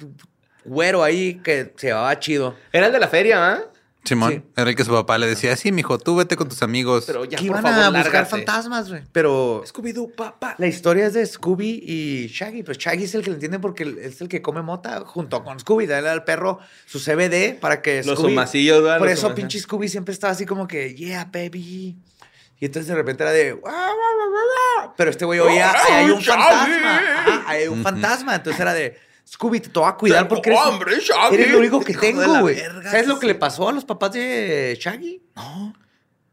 güero ahí que se llevaba chido. Era el de la feria, ¿ah? Simón. Sí. Era el que su papá le decía, sí, mijo, tú vete con tus amigos. Pero ya, que por iban favor, a buscar lárgate. fantasmas, güey. Pero Scooby-Doo, papá. la historia es de Scooby y Shaggy. Pues Shaggy es el que lo entiende porque es el que come mota junto con Scooby. Dale al perro su CBD para que Los Scooby... humacillos, ¿verdad? Por Los eso pinche Scooby siempre estaba así como que, yeah, baby. Y entonces de repente era de... Pero este güey oía, ¡Oh, "Ahí hay un fantasma. Ajá, ahí hay un fantasma. Entonces era de, Scooby, te voy a cuidar Tengo porque eres, hambre, Shaggy. eres lo único que tengo, güey. ¿Sabes lo que le pasó a los papás de Shaggy? No.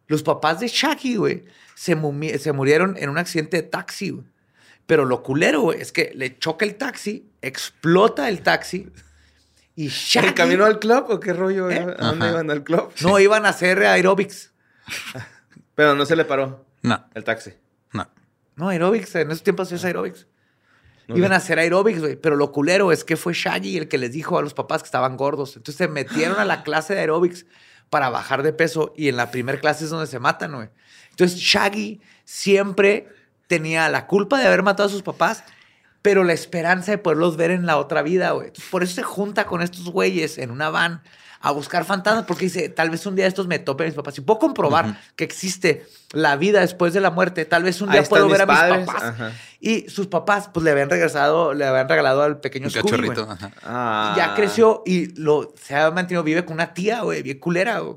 Los papás de Shaggy, güey, se, se murieron en un accidente de taxi, güey. Pero lo culero, güey, es que le choca el taxi, explota el taxi y Shaggy... ¿El camino al club o qué rollo? ¿Eh? ¿A dónde Ajá. iban al club? No iban a hacer aerobics. Pero no se le paró No, el taxi. no. No, aerobics, en esos tiempos es aerobics. Iban a hacer aerobics, güey. Pero lo culero es que fue Shaggy el que les dijo a los papás que estaban gordos. Entonces se metieron a la *gasps* clase de aerobics para bajar de peso y en la primera clase es donde se matan, güey. Entonces Shaggy siempre tenía la culpa de haber matado a sus papás, pero la esperanza de poderlos ver en la otra vida, güey. Por eso se junta con estos güeyes en una van a buscar fantasmas, porque dice, tal vez un día estos me topen mis papás. Si puedo comprobar que existe la vida después de la muerte, tal vez un día puedo ver a mis papás. ajá. Y sus papás, pues le habían regresado, le habían regalado al pequeño Un Scooby, cachorrito. ajá. Ah. Ya creció y lo, se ha mantenido, vive con una tía, güey, bien culera, güey.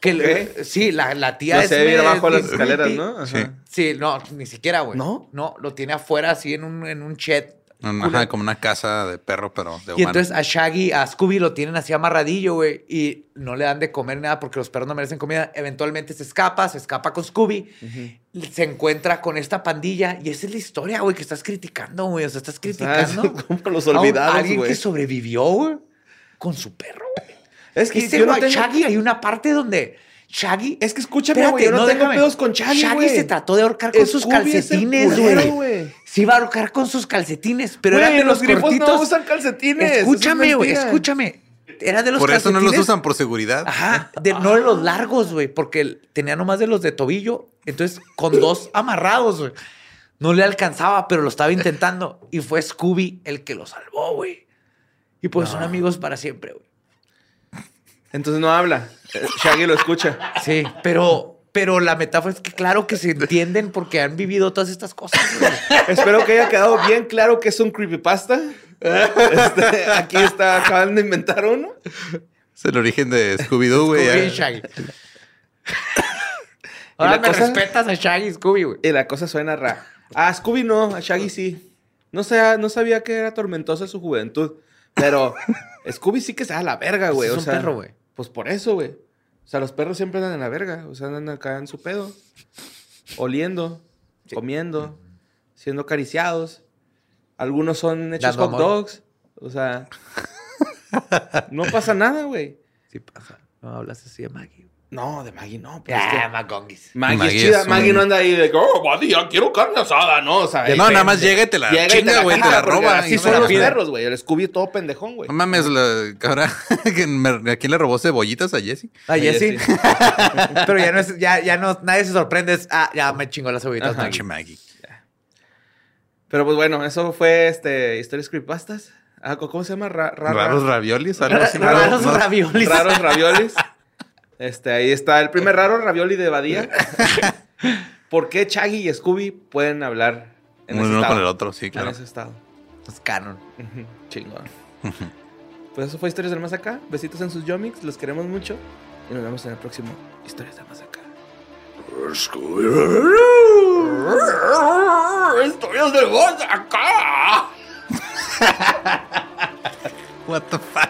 Que le- sí, la, la tía es. sé, es abajo las bien escaleras. ¿no? Ajá. Sí. Sí, no, ni siquiera, güey. ¿No? No, lo tiene afuera así en un, en un Ajá, como una casa de perro, pero de Y humano. entonces a Shaggy, a Scooby lo tienen así amarradillo, güey, y no le dan de comer nada porque los perros no merecen comida. Eventualmente se escapa, se escapa con Scooby, se encuentra con esta pandilla y esa es la historia, güey, que estás criticando, güey. O sea, estás criticando. *laughs* Como los a un- olvidados, Alguien güey. que sobrevivió, güey, con su perro, güey. Es que Este yo no tengo- Shaggy, hay una parte donde Shaggy. Es que escúchame, güey, yo no tengo déjame. pedos con Shaggy, Shaggy güey. se trató de ahorcar con sus Scooby calcetines, culero, güey. güey. Se iba a ahorcar con sus calcetines, pero Güey, eran de los, los grifos cortitos. no usan calcetines. Escúchame, güey, escúchame. Era de los Por eso no los usan por seguridad. Ajá, de, no de los largos, güey, porque tenía nomás de los de tobillo. Entonces, con dos amarrados, güey. No le alcanzaba, pero lo estaba intentando. Y fue Scooby el que lo salvó, güey. Y pues son amigos para siempre, güey. Entonces no habla. Eh, Shaggy lo escucha. Sí, pero, pero la metáfora es que claro que se entienden porque han vivido todas estas cosas, güey. Espero que haya quedado bien claro que es un creepypasta. Este, aquí está, acaban de inventar uno. Es el origen de Scooby-Doo, güey. Scooby Shaggy. *laughs* Ahora me cosa- respetas a Shaggy y Scooby, güey. Y la cosa suena rara. A Scooby no, a Shaggy sí. No, sé, no sabía que era tormentosa su juventud. Pero Scooby sí que se da la verga, güey. Es o un sea, perro, güey. Pues por eso, güey. O sea, los perros siempre andan en la verga. O sea, andan acá en su pedo. Oliendo, comiendo, siendo acariciados. Algunos son hechos Dando hot amor. dogs. O sea, no pasa nada, güey. Sí pasa. No hablas así de Maggie. No, de Maggie no. pero es que Ya, Maconguis. Maggie, Maggie es chida. es un- Maggie no anda ahí de que, oh, Badía, quiero carne asada. No, o sea, No, nada más llega y te la chinga, güey, te la roba. Así son los perros, güey. El Scooby todo pendejón, güey. No mames, la, *laughs* me- ¿a quién le robó cebollitas a Jesse? Ah, Jessy. sí. *laughs* Pero ya no es, ya, ya no, nadie se sorprende. Es, ah, ya me chingó las cebollitas Ajá. Maggie. Pinche Maggie. Pero pues bueno, eso fue este historias creepypastas. Ah, ¿cómo se llama? Ra- ra- ra- Raros raviolis. Raros. ¿no? raviolis. Raros raviolis. *laughs* Este, ahí está el primer raro ravioli de Badía. *laughs* ¿Por qué Chaggy y Scooby pueden hablar en ese Uno estado? con el otro, sí, En claro. ese estado. Es canon. Chingón. *laughs* Pues eso fue Historias del Más Acá. Besitos en sus yomix. Los queremos mucho. Y nos vemos en el próximo Historias del Más Acá. Historias del Más Acá. *laughs* What the fuck,